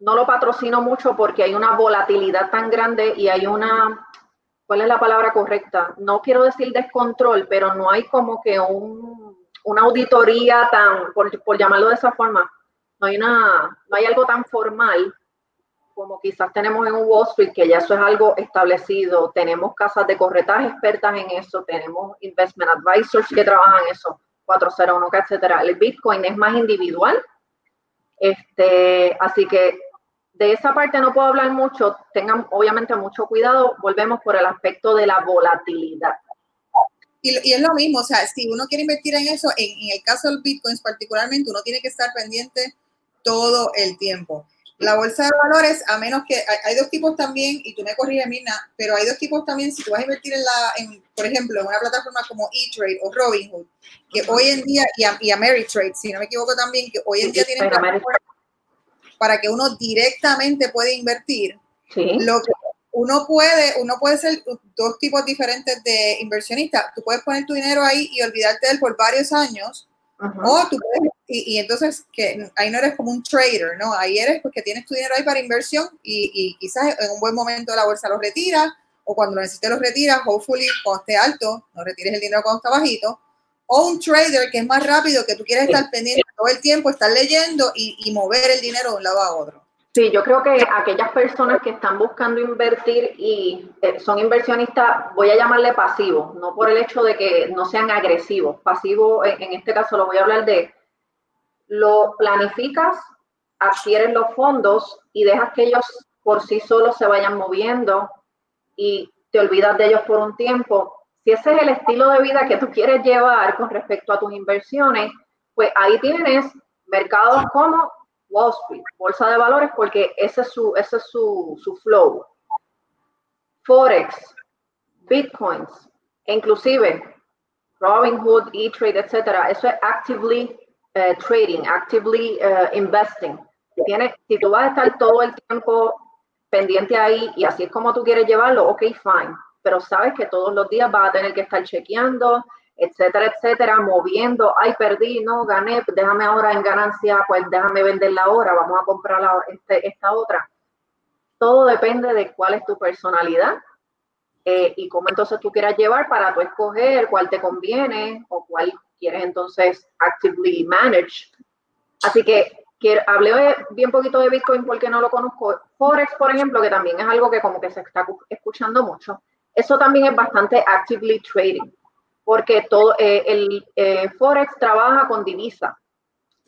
no lo patrocino mucho porque hay una volatilidad tan grande y hay una ¿cuál es la palabra correcta? No quiero decir descontrol, pero no hay como que un, una auditoría tan, por, llamarlo de esa forma, no hay, no hay algo tan formal como quizás tenemos en Wall Street, que ya eso es algo establecido. Tenemos casas de corretaje expertas en eso, tenemos investment advisors que trabajan en eso, 401, etcétera. El Bitcoin es más individual. Este, así que de esa parte no puedo hablar mucho, tengan obviamente mucho cuidado, volvemos por el aspecto de la volatilidad. Y, es lo mismo, o sea, si uno quiere invertir en eso, en, el caso del Bitcoin particularmente, uno tiene que estar pendiente todo el tiempo. La bolsa de valores, a menos que hay, dos tipos también, y tú me corriges, Mirna, pero hay dos tipos también, si tú vas a invertir en la, en, por ejemplo, en una plataforma como eTrade o Robinhood, que hoy en día, y, a, y Ameritrade, si no me equivoco también, que hoy en día tienen para que uno directamente pueda invertir. Lo que uno puede, uno puede ser dos tipos diferentes de inversionistas. Tú puedes poner tu dinero ahí y olvidarte de él por varios años. O tú puedes, y, entonces que ahí no eres como un trader, ¿no? Ahí eres porque tienes tu dinero ahí para inversión y, y quizás en un buen momento la bolsa lo retiras o cuando lo necesites lo retiras, hopefully cuando esté alto, no retires el dinero cuando está bajito o un trader que es más rápido, que tú quieres estar pendiente todo el tiempo, estar leyendo y, mover el dinero de un lado a otro. Sí, yo creo que aquellas personas que están buscando invertir y eh, son inversionistas, voy a llamarle pasivos, no por el hecho de que no sean agresivos. Pasivo, en este caso lo voy a hablar de, lo planificas, adquieres los fondos y dejas que ellos por sí solos se vayan moviendo y te olvidas de ellos por un tiempo si ese es el estilo de vida que tú quieres llevar con respecto a tus inversiones, pues ahí tienes mercados como Wall Street, bolsa de valores, porque ese es su, ese es su, su flow. Forex, Bitcoins, inclusive Robinhood, E-Trade, etcétera, eso es actively eh, trading, actively eh, investing. Tienes, si tú vas a estar todo el tiempo pendiente ahí y así es como tú quieres llevarlo, ok, fine pero sabes que todos los días vas a tener que estar chequeando, etcétera, etcétera, moviendo, ay, perdí, no, gané, déjame ahora en ganancia, pues déjame venderla ahora, vamos a comprar este, esta otra. Todo depende de cuál es tu personalidad eh, y cómo entonces tú quieras llevar para tú escoger cuál te conviene o cuál quieres entonces actively manage. Así que hablé bien poquito de Bitcoin porque no lo conozco. Forex, por ejemplo, que también es algo que como que se está escuchando mucho. Eso también es bastante actively trading, porque todo eh, el eh, Forex trabaja con divisa,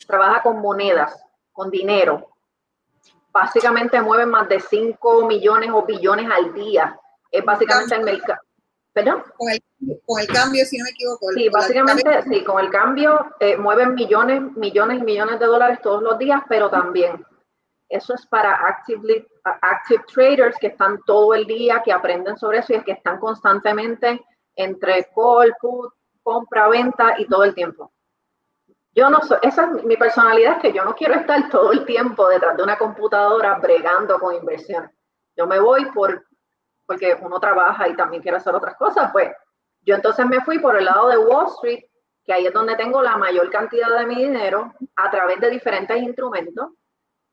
trabaja con monedas, con dinero. Básicamente mueve más de 5 millones o billones al día. Es básicamente el mercado. ¿Perdón? Con el, con el, cambio, si no me equivoco. Sí, básicamente, sí, con el cambio eh, mueven millones, millones y millones de dólares todos los días, pero también eso es para actively, active traders que están todo el día, que aprenden sobre eso y es que están constantemente entre call, put, compra, venta y todo el tiempo. Yo no soy, esa es mi personalidad, es que yo no quiero estar todo el tiempo detrás de una computadora bregando con inversiones. Yo me voy por, porque uno trabaja y también quiere hacer otras cosas, pues yo entonces me fui por el lado de Wall Street que ahí es donde tengo la mayor cantidad de mi dinero a través de diferentes instrumentos.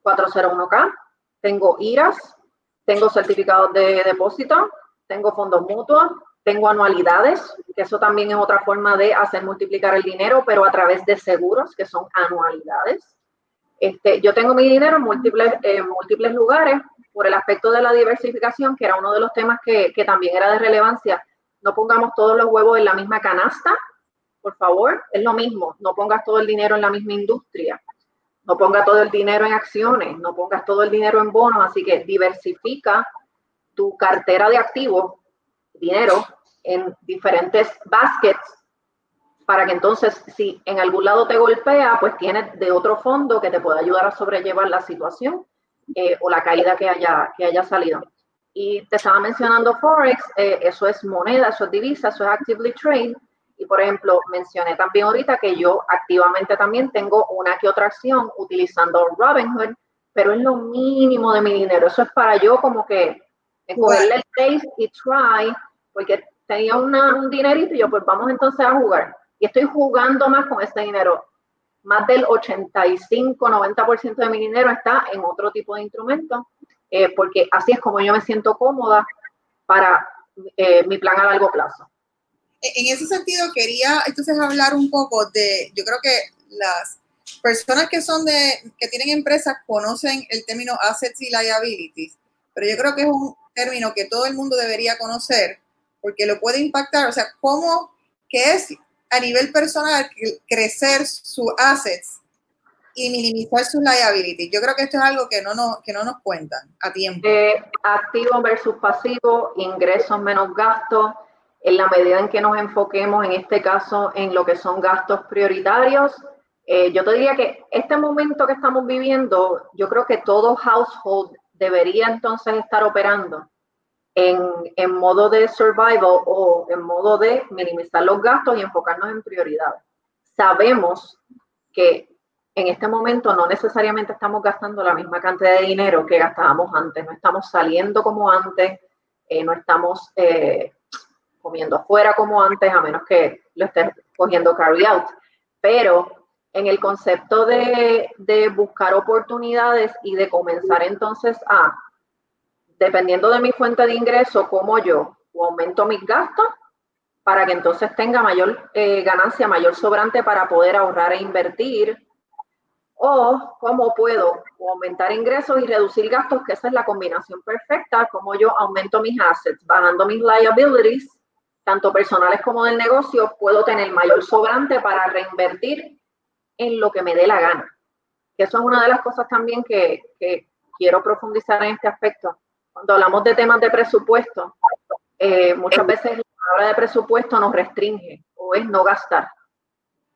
401k, tengo IRAS, tengo certificados de depósito, tengo fondos mutuos, tengo anualidades, que eso también es otra forma de hacer multiplicar el dinero, pero a través de seguros, que son anualidades. Este, yo tengo mi dinero en múltiples, en múltiples lugares por el aspecto de la diversificación, que era uno de los temas que, que también era de relevancia. No pongamos todos los huevos en la misma canasta, por favor, es lo mismo. No pongas todo el dinero en la misma industria. No pongas todo el dinero en acciones, no pongas todo el dinero en bonos, así que diversifica tu cartera de activos, dinero, en diferentes baskets para que entonces si en algún lado te golpea, pues tienes de otro fondo que te pueda ayudar a sobrellevar la situación eh, o la caída que haya, que haya salido. Y te estaba mencionando Forex, eh, eso es moneda, eso es divisa, eso es actively trade. Y por ejemplo, mencioné también ahorita que yo activamente también tengo una que otra acción utilizando Robinhood, pero es lo mínimo de mi dinero. Eso es para yo como que cogerle el taste y try, porque tenía un dinerito y yo pues vamos entonces a jugar. Y estoy jugando más con ese dinero. Más del 85, 90% de mi dinero está en otro tipo de instrumento, eh, porque así es como yo me siento cómoda para eh, mi plan a largo plazo. E, en ese sentido, quería entonces hablar un poco de, yo creo que las personas que son de, que tienen empresas conocen el término assets y liabilities, pero yo creo que es un término que todo el mundo debería conocer porque lo puede impactar, o sea, cómo, que es a nivel personal crecer sus assets y minimizar sus liabilities. Yo creo que esto es algo que no nos, que no nos cuentan a tiempo. Eh, activo versus pasivo, ingresos menos gastos, en la medida en que nos enfoquemos en este caso en lo que son gastos prioritarios. Eh, yo te diría que este momento que estamos viviendo, yo creo que todo household debería entonces estar operando en, modo de survival o en modo de minimizar los gastos y enfocarnos en prioridades. Sabemos que en este momento no necesariamente estamos gastando la misma cantidad de dinero que gastábamos antes, no estamos saliendo como antes, eh, no estamos eh, comiendo afuera como antes, a menos que lo estés cogiendo carry out. Pero en el concepto de, de buscar oportunidades y de comenzar entonces a dependiendo de mi fuente de ingreso, como yo o aumento mis gastos para que entonces tenga mayor eh, ganancia, mayor sobrante para poder ahorrar e invertir, o cómo puedo aumentar ingresos y reducir gastos, que esa es la combinación perfecta, como yo aumento mis assets, bajando mis liabilities, tanto personales como del negocio, puedo tener mayor sobrante para reinvertir en lo que me dé la gana. Eso es una de las cosas también que, que quiero profundizar en este aspecto cuando hablamos de temas de presupuesto, eh, muchas veces la palabra de presupuesto nos restringe o es no gastar.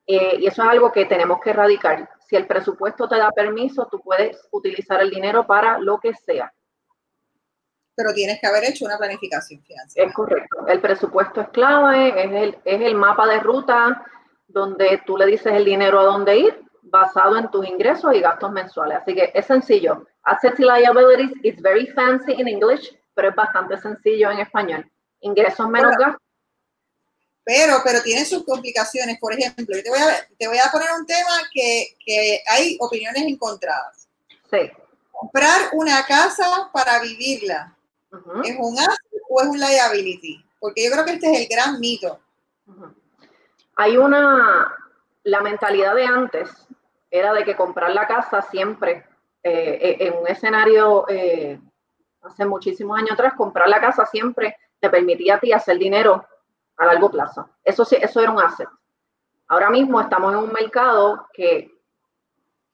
Eh, y eso es algo que tenemos que erradicar. Si el presupuesto te da permiso, tú puedes utilizar el dinero para lo que sea. Pero tienes que haber hecho una planificación financiera. Es correcto. El presupuesto es clave, es el, es el mapa de ruta donde tú le dices el dinero a dónde ir basado en tus ingresos y gastos mensuales. Así que es sencillo. Assets y liabilities is very fancy in English, pero es bastante sencillo en español. Ingresos menos gastos. Pero, pero tiene sus complicaciones. Por ejemplo, te voy a, te voy a poner un tema que, que hay opiniones encontradas. Sí. Comprar una casa para vivirla. ¿Es un asset o es un liability? Porque yo creo que este es el gran mito. Hay una, la mentalidad de antes era de que comprar la casa siempre, eh, eh, en un escenario eh, hace muchísimos años atrás, comprar la casa siempre te permitía a ti hacer dinero a largo plazo. Eso sí, eso era un asset. Ahora mismo estamos en un mercado que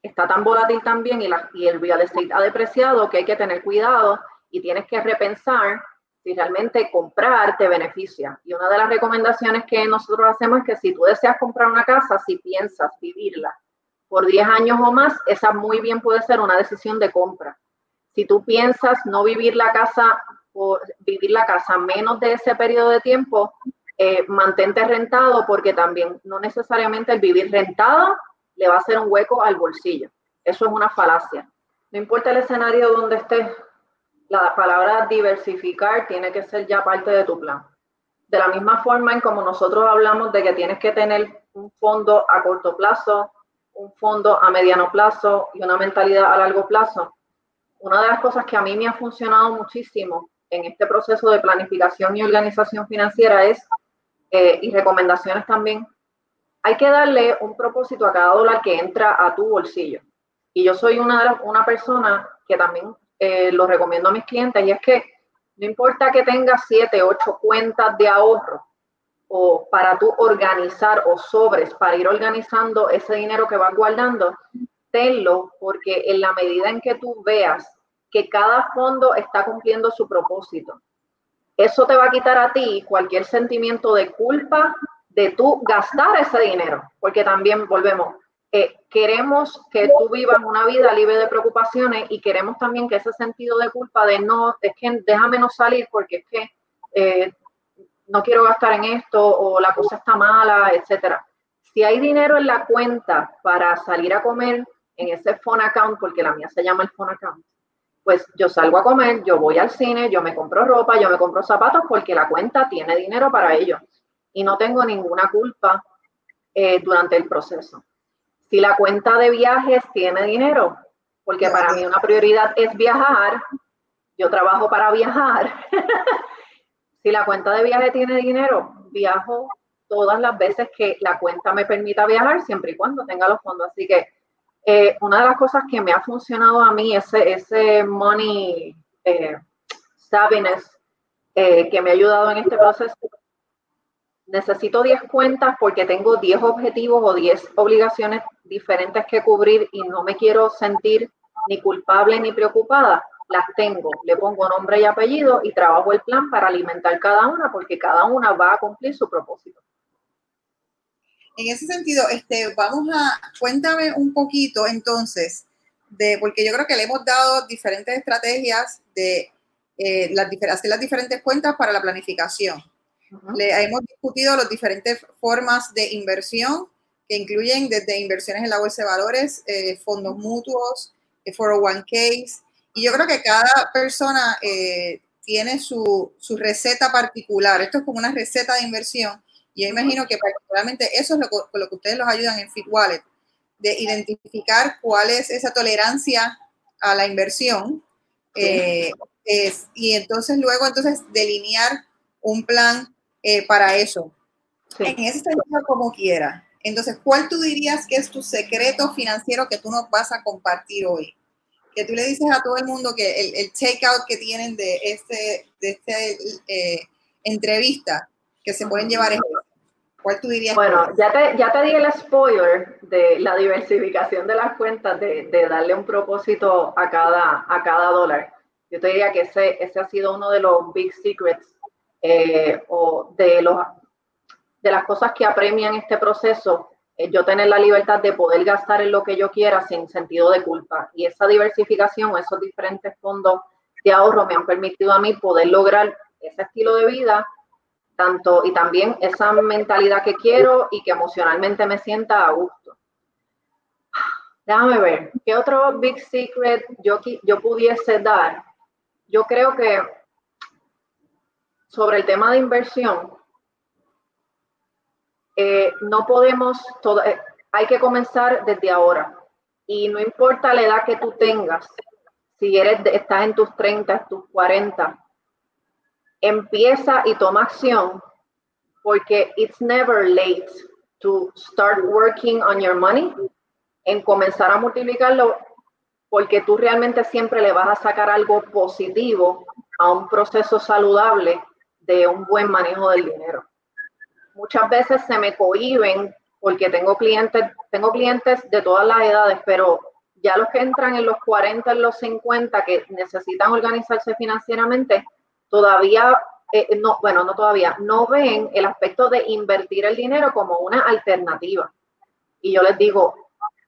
está tan volátil también y, la, y el real estate ha depreciado que hay que tener cuidado y tienes que repensar si realmente comprar te beneficia. Y una de las recomendaciones que nosotros hacemos es que si tú deseas comprar una casa, si piensas vivirla por 10 años o más, esa muy bien puede ser una decisión de compra. Si tú piensas no vivir la casa o vivir la casa menos de ese periodo de tiempo, eh, mantente rentado porque también no necesariamente el vivir rentado le va a hacer un hueco al bolsillo. Eso es una falacia. No importa el escenario donde estés, la palabra diversificar tiene que ser ya parte de tu plan. de la misma forma en como nosotros hablamos de que tienes que tener un fondo a corto plazo, un fondo a mediano plazo y una mentalidad a largo plazo, una de las cosas que a mí me ha funcionado muchísimo en este proceso de planificación y organización financiera es, eh, y recomendaciones también, hay que darle un propósito a cada dólar que entra a tu bolsillo. Y yo soy una, una persona que también eh, lo recomiendo a mis clientes y es que no importa que tengas siete, ocho cuentas de ahorro o para tú organizar o sobres para ir organizando ese dinero que vas guardando, tenlo porque en la medida en que tú veas que cada fondo está cumpliendo su propósito, eso te va a quitar a ti cualquier sentimiento de culpa de tú gastar ese dinero, porque también volvemos, eh, queremos que tú vivas una vida libre de preocupaciones y queremos también que ese sentido de culpa de no, es que déjame no salir porque es que eh, no quiero gastar en esto o la cosa está mala, etcétera. Si hay dinero en la cuenta para salir a comer en ese phone account, porque la mía se llama el phone account, pues yo salgo a comer, yo voy al cine, yo me compro ropa, yo me compro zapatos porque la cuenta tiene dinero para ello y no tengo ninguna culpa eh, durante el proceso. Si la cuenta de viajes tiene dinero, porque para mí una prioridad es viajar, yo trabajo para viajar. si la cuenta de viaje tiene dinero, viajo todas las veces que la cuenta me permita viajar, siempre y cuando tenga los fondos. Así que eh, una de las cosas que me ha funcionado a mí, ese, ese money eh, savviness eh, que me ha ayudado en este proceso, necesito 10 cuentas porque tengo 10 objetivos o 10 obligaciones diferentes que cubrir y no me quiero sentir ni culpable ni preocupada, las tengo, le pongo nombre y apellido y trabajo el plan para alimentar cada una porque cada una va a cumplir su propósito. En ese sentido, este, vamos a, cuéntame un poquito entonces, de, porque yo creo que le hemos dado diferentes estrategias de eh, las, hacer las diferentes cuentas para la planificación. Le hemos discutido las diferentes formas de inversión que incluyen desde inversiones en la bolsa de valores, eh, fondos mutuos, 401ks, eh, y yo creo que cada persona tiene su, su receta particular. Esto es como una receta de inversión y yo imagino que particularmente eso es lo, con lo que ustedes los ayudan en Fit Wallet, de identificar cuál es esa tolerancia a la inversión eh, y entonces luego entonces delinear un plan eh, para eso. En ese sentido, como quiera. Entonces, ¿cuál tú dirías que es tu secreto financiero que tú nos vas a compartir hoy? Que tú le dices a todo el mundo que el, el takeout que tienen de este, de este eh, entrevista, que se pueden llevar ¿Cuál tú dirías? Bueno, ya te, ya te di el spoiler de la diversificación de las cuentas, de, de, darle un propósito a cada, a cada dólar. Yo te diría que ese, ese ha sido uno de los big secrets eh, o de, los, de las cosas que apremian este proceso. Eh, yo tener la libertad de poder gastar en lo que yo quiera sin sentido de culpa. Y esa diversificación, esos diferentes fondos de ahorro me han permitido a mí poder lograr ese estilo de vida tanto y también esa mentalidad que quiero y que emocionalmente me sienta a gusto. Déjame ver, ¿qué otro big secret yo, yo pudiese dar? Yo creo que sobre el tema de inversión, eh, no podemos, todo, eh, hay que comenzar desde ahora. Y no importa la edad que tú tengas, si eres, estás en tus 30, tus 40, empieza y toma acción porque it's never late to start working on your money, en comenzar a multiplicarlo, porque tú realmente siempre le vas a sacar algo positivo a un proceso saludable de un buen manejo del dinero. Muchas veces se me cohiben porque tengo clientes, tengo clientes de todas las edades, pero ya los que entran en los 40, en los 50, que necesitan organizarse financieramente, todavía, eh, no, bueno, no todavía, no ven el aspecto de invertir el dinero como una alternativa. Y yo les digo,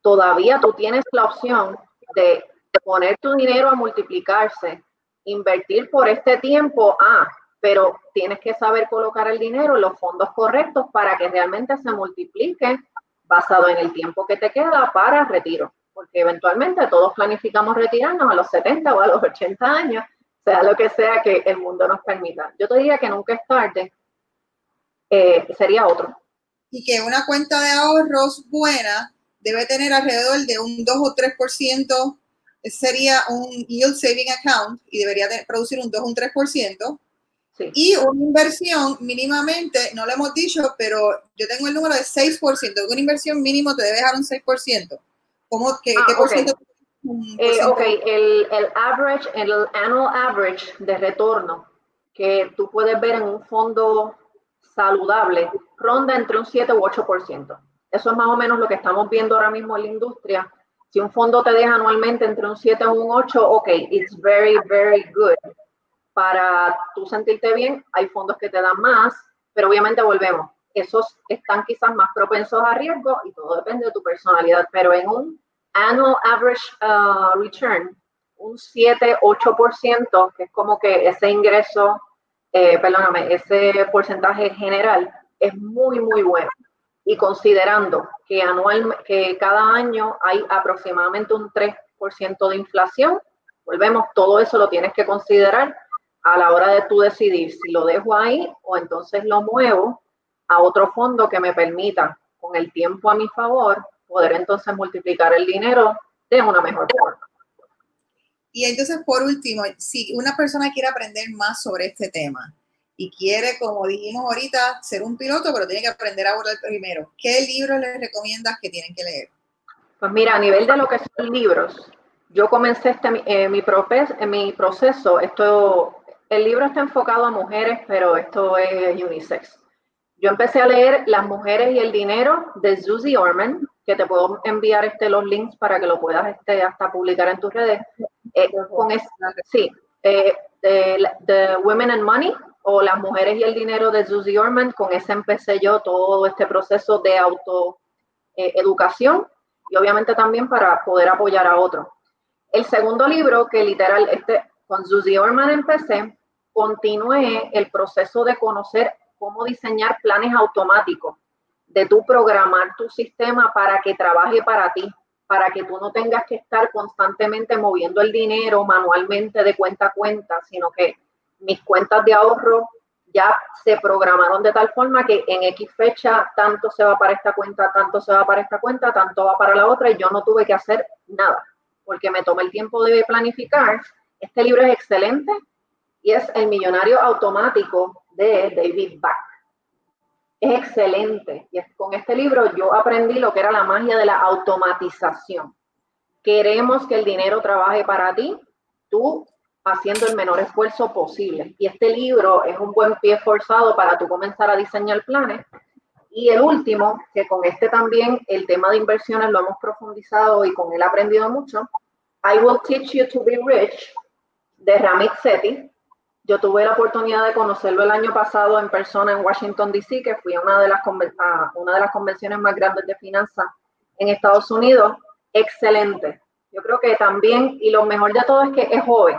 todavía tú tienes la opción de poner tu dinero a multiplicarse, invertir por este tiempo, ah, pero tienes que saber colocar el dinero en los fondos correctos para que realmente se multiplique basado en el tiempo que te queda para retiro, porque eventualmente todos planificamos retirarnos a los 70 o a los 80 años sea lo que sea que el mundo nos permita. Yo te diría que nunca es tarde eh, sería otro. Y que una cuenta de ahorros buena debe tener alrededor de un 2 o 3%, sería un yield saving account y debería producir un 2 o un 3%. Y una inversión mínimamente, no lo hemos dicho, pero yo tengo el número de 6%. Una inversión mínimo te debe dejar un 6%. ¿Cómo, qué, ah, qué por ciento? Eh, ok, el, el, average, el annual average de retorno que tú puedes ver en un fondo saludable ronda entre un 7 u 8%. Eso es más o menos lo que estamos viendo ahora mismo en la industria. Si un fondo te deja anualmente entre un 7 o un 8, ok, it's very, very good para tú sentirte bien, hay fondos que te dan más, pero obviamente volvemos. Esos están quizás más propensos a riesgo y todo depende de tu personalidad, pero en un annual average uh, return, un 7-8%, que es como que ese ingreso, eh, perdóname, ese porcentaje general es muy, muy bueno. Y considerando que, anual, que cada año hay aproximadamente un 3% de inflación, volvemos, todo eso lo tienes que considerar a la hora de tú decidir si lo dejo ahí o entonces lo muevo a otro fondo que me permita, con el tiempo a mi favor, poder entonces multiplicar el dinero de una mejor forma. Y entonces, por último, si una persona quiere aprender más sobre este tema y quiere, como dijimos ahorita, ser un piloto, pero tiene que aprender a volar primero, ¿qué libros les recomiendas que tienen que leer? Pues mira, a nivel de lo que son libros, yo comencé este, eh, mi, mi proceso, esto el libro está enfocado a mujeres, pero esto es unisex. Yo empecé a leer Las mujeres y el dinero de Susie Orman, que te puedo enviar este, los links para que lo puedas este, hasta publicar en tus redes. Eh, con sí, eh, de, Women and Money o Las mujeres y el dinero de Susie Orman, con ese empecé yo todo este proceso de autoeducación eh, y obviamente también para poder apoyar a otros. El segundo libro, que literal, este, con Susie Orman empecé, continué el proceso de conocer cómo diseñar planes automáticos, de tu programar tu sistema para que trabaje para ti, para que tú no tengas que estar constantemente moviendo el dinero manualmente de cuenta a cuenta, sino que mis cuentas de ahorro ya se programaron de tal forma que en X fecha tanto se va para esta cuenta, tanto se va para esta cuenta, tanto va para la otra y yo no tuve que hacer nada porque me tomé el tiempo de planificar. Este libro es excelente y es El millonario automático de David Back. Es excelente. Y con este libro yo aprendí lo que era la magia de la automatización. Queremos que el dinero trabaje para ti, tú haciendo el menor esfuerzo posible. Y este libro es un buen pie forzado para tú comenzar a diseñar planes. Y el último, que con este también el tema de inversiones lo hemos profundizado y con él aprendido mucho, I Will Teach You to Be Rich, de Ramit Sethi. Yo tuve la oportunidad de conocerlo el año pasado en persona en Washington, D.C., que fui a una de, las una de las convenciones más grandes de finanzas en Estados Unidos. Excelente. Yo creo que también, y lo mejor de todo es que es joven.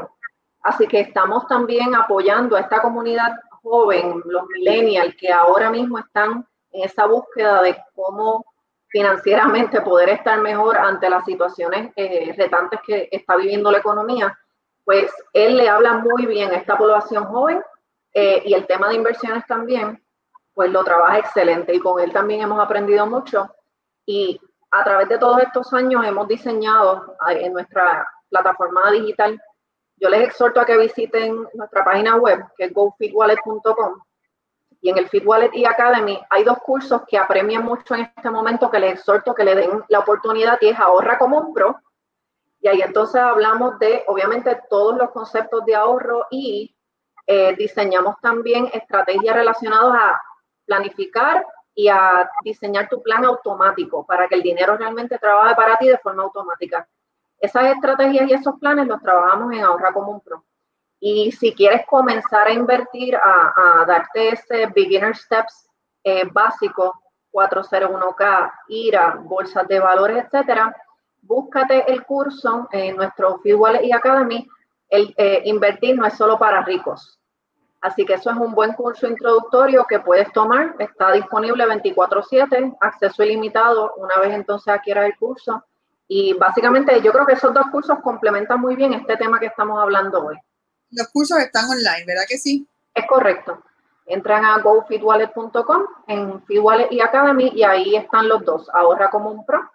Así que estamos también apoyando a esta comunidad joven, los millennials, que ahora mismo están en esa búsqueda de cómo financieramente poder estar mejor ante las situaciones eh, retantes que está viviendo la economía pues él le habla muy bien a esta población joven eh, y el tema de inversiones también, pues lo trabaja excelente y con él también hemos aprendido mucho y a través de todos estos años hemos diseñado en nuestra plataforma digital. Yo les exhorto a que visiten nuestra página web, que es gofitwallet.com. Y en el Fit Wallet y Academy hay dos cursos que apremian mucho en este momento que les exhorto que le den la oportunidad y es Ahorra como un Pro, y ahí entonces hablamos de, obviamente, todos los conceptos de ahorro y eh, diseñamos también estrategias relacionadas a planificar y a diseñar tu plan automático para que el dinero realmente trabaje para ti de forma automática. Esas estrategias y esos planes los trabajamos en Ahorra Común Pro. Y si quieres comenzar a invertir, a, darte ese beginner steps eh, básico, 401k, IRA, bolsas de valores, etcétera, búscate el curso en nuestro Feed y Academy. El eh, invertir no es solo para ricos. Así que eso es un buen curso introductorio que puedes tomar. Está disponible 24/7, acceso ilimitado una vez entonces adquieras el curso. Y básicamente yo creo que esos dos cursos complementan muy bien este tema que estamos hablando hoy. Los cursos están online, ¿verdad que sí? Es correcto. Entran a gofitwallet.com en Fitwallet y Academy y ahí están los dos, ahorra como un pro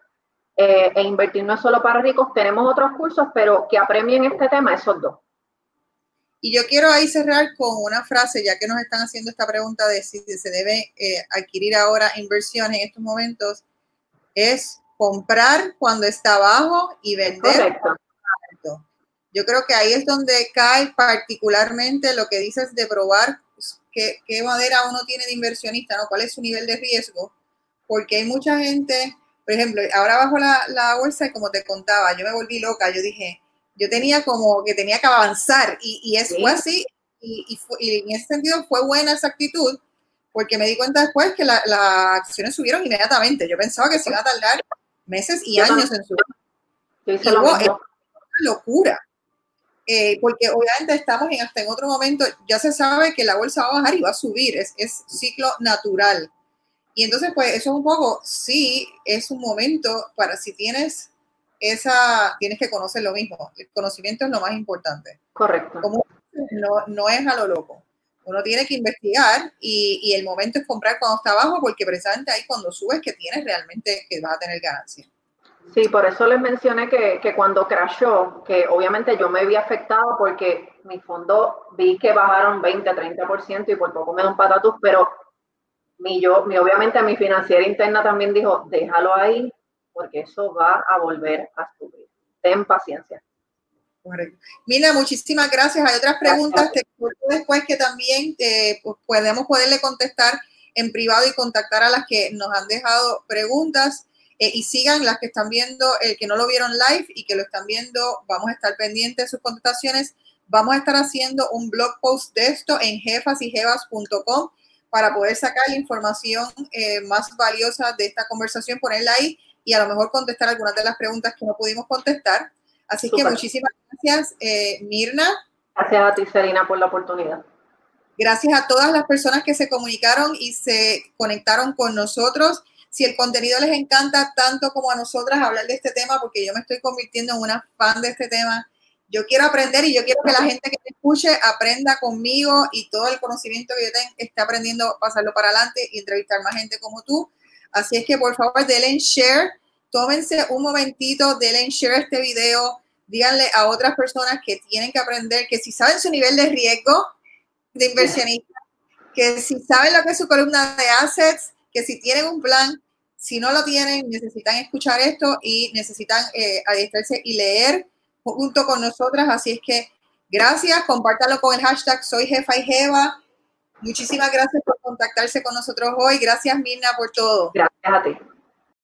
eh, e invertir no es solo para ricos. Tenemos otros cursos, pero que apremien este tema esos dos. Y yo quiero ahí cerrar con una frase, ya que nos están haciendo esta pregunta de si se debe eh, adquirir ahora inversión en estos momentos, es comprar cuando está abajo y vender alto. Yo creo que ahí es donde cae particularmente lo que dices de probar qué, qué madera uno tiene de inversionista, ¿no? ¿Cuál es su nivel de riesgo? Porque hay mucha gente, por ejemplo, ahora bajo la, la bolsa y como te contaba, yo me volví loca, yo dije, yo tenía como que tenía que avanzar y, y es, fue así y, y, en ese sentido fue buena esa actitud porque me di cuenta después que las acciones subieron inmediatamente. Yo pensaba que se iba a tardar meses y años en subir. y es una locura. Eh, porque obviamente estamos en hasta en otro momento, ya se sabe que la bolsa va a bajar y va a subir, es, es ciclo natural. Y entonces, pues eso es un poco, sí, es un momento para si tienes esa, tienes que conocer lo mismo. El conocimiento es lo más importante. Correcto. Como no, no es a lo loco. Uno tiene que investigar y, y, el momento es comprar cuando está abajo porque precisamente ahí cuando subes que tienes realmente que vas a tener ganancia. Sí, por eso les mencioné que, que cuando crashó, que obviamente yo me vi afectado porque mi fondo vi que bajaron 20, 30% y por poco me da un patatus, pero mi, yo, mi, obviamente mi financiera interna también dijo, déjalo ahí, porque eso va a volver a subir. Ten paciencia. Correcto. Muchísimas gracias. Hay otras preguntas después que también eh, pues, podemos poderle contestar en privado y contactar a las que nos han dejado preguntas. Eh, y sigan las que están viendo, el que no lo vieron live y que lo están viendo, vamos a estar pendientes de sus contestaciones. Vamos a estar haciendo un blog post de esto en jefasyjevas.com para poder sacar la información eh, más valiosa de esta conversación, ponerla ahí y a lo mejor contestar algunas de las preguntas que no pudimos contestar. Así que muchísimas gracias, eh, Mirna. Gracias a ti, Serena, por la oportunidad. Gracias a todas las personas que se comunicaron y se conectaron con nosotros. Si el contenido les encanta tanto como a nosotras hablar de este tema, porque yo me estoy convirtiendo en una fan de este tema, yo quiero aprender y yo quiero que la gente que me escuche aprenda conmigo y todo el conocimiento que yo tengo esté aprendiendo, pasarlo para adelante y entrevistar más gente como tú. Así es que por favor denle share, tómense un momentito, denle share este video, díganle a otras personas que tienen que aprender, que si saben su nivel de riesgo de inversionista, que si saben lo que es su columna de assets, que si tienen un plan, si no lo tienen, necesitan escuchar esto y necesitan eh, adiestrarse y leer junto con nosotras. Así es que gracias, compártalo con el hashtag Soy Jefa y Jeva Muchísimas gracias por contactarse con nosotros hoy. Gracias, Mirna, por todo. Gracias a ti.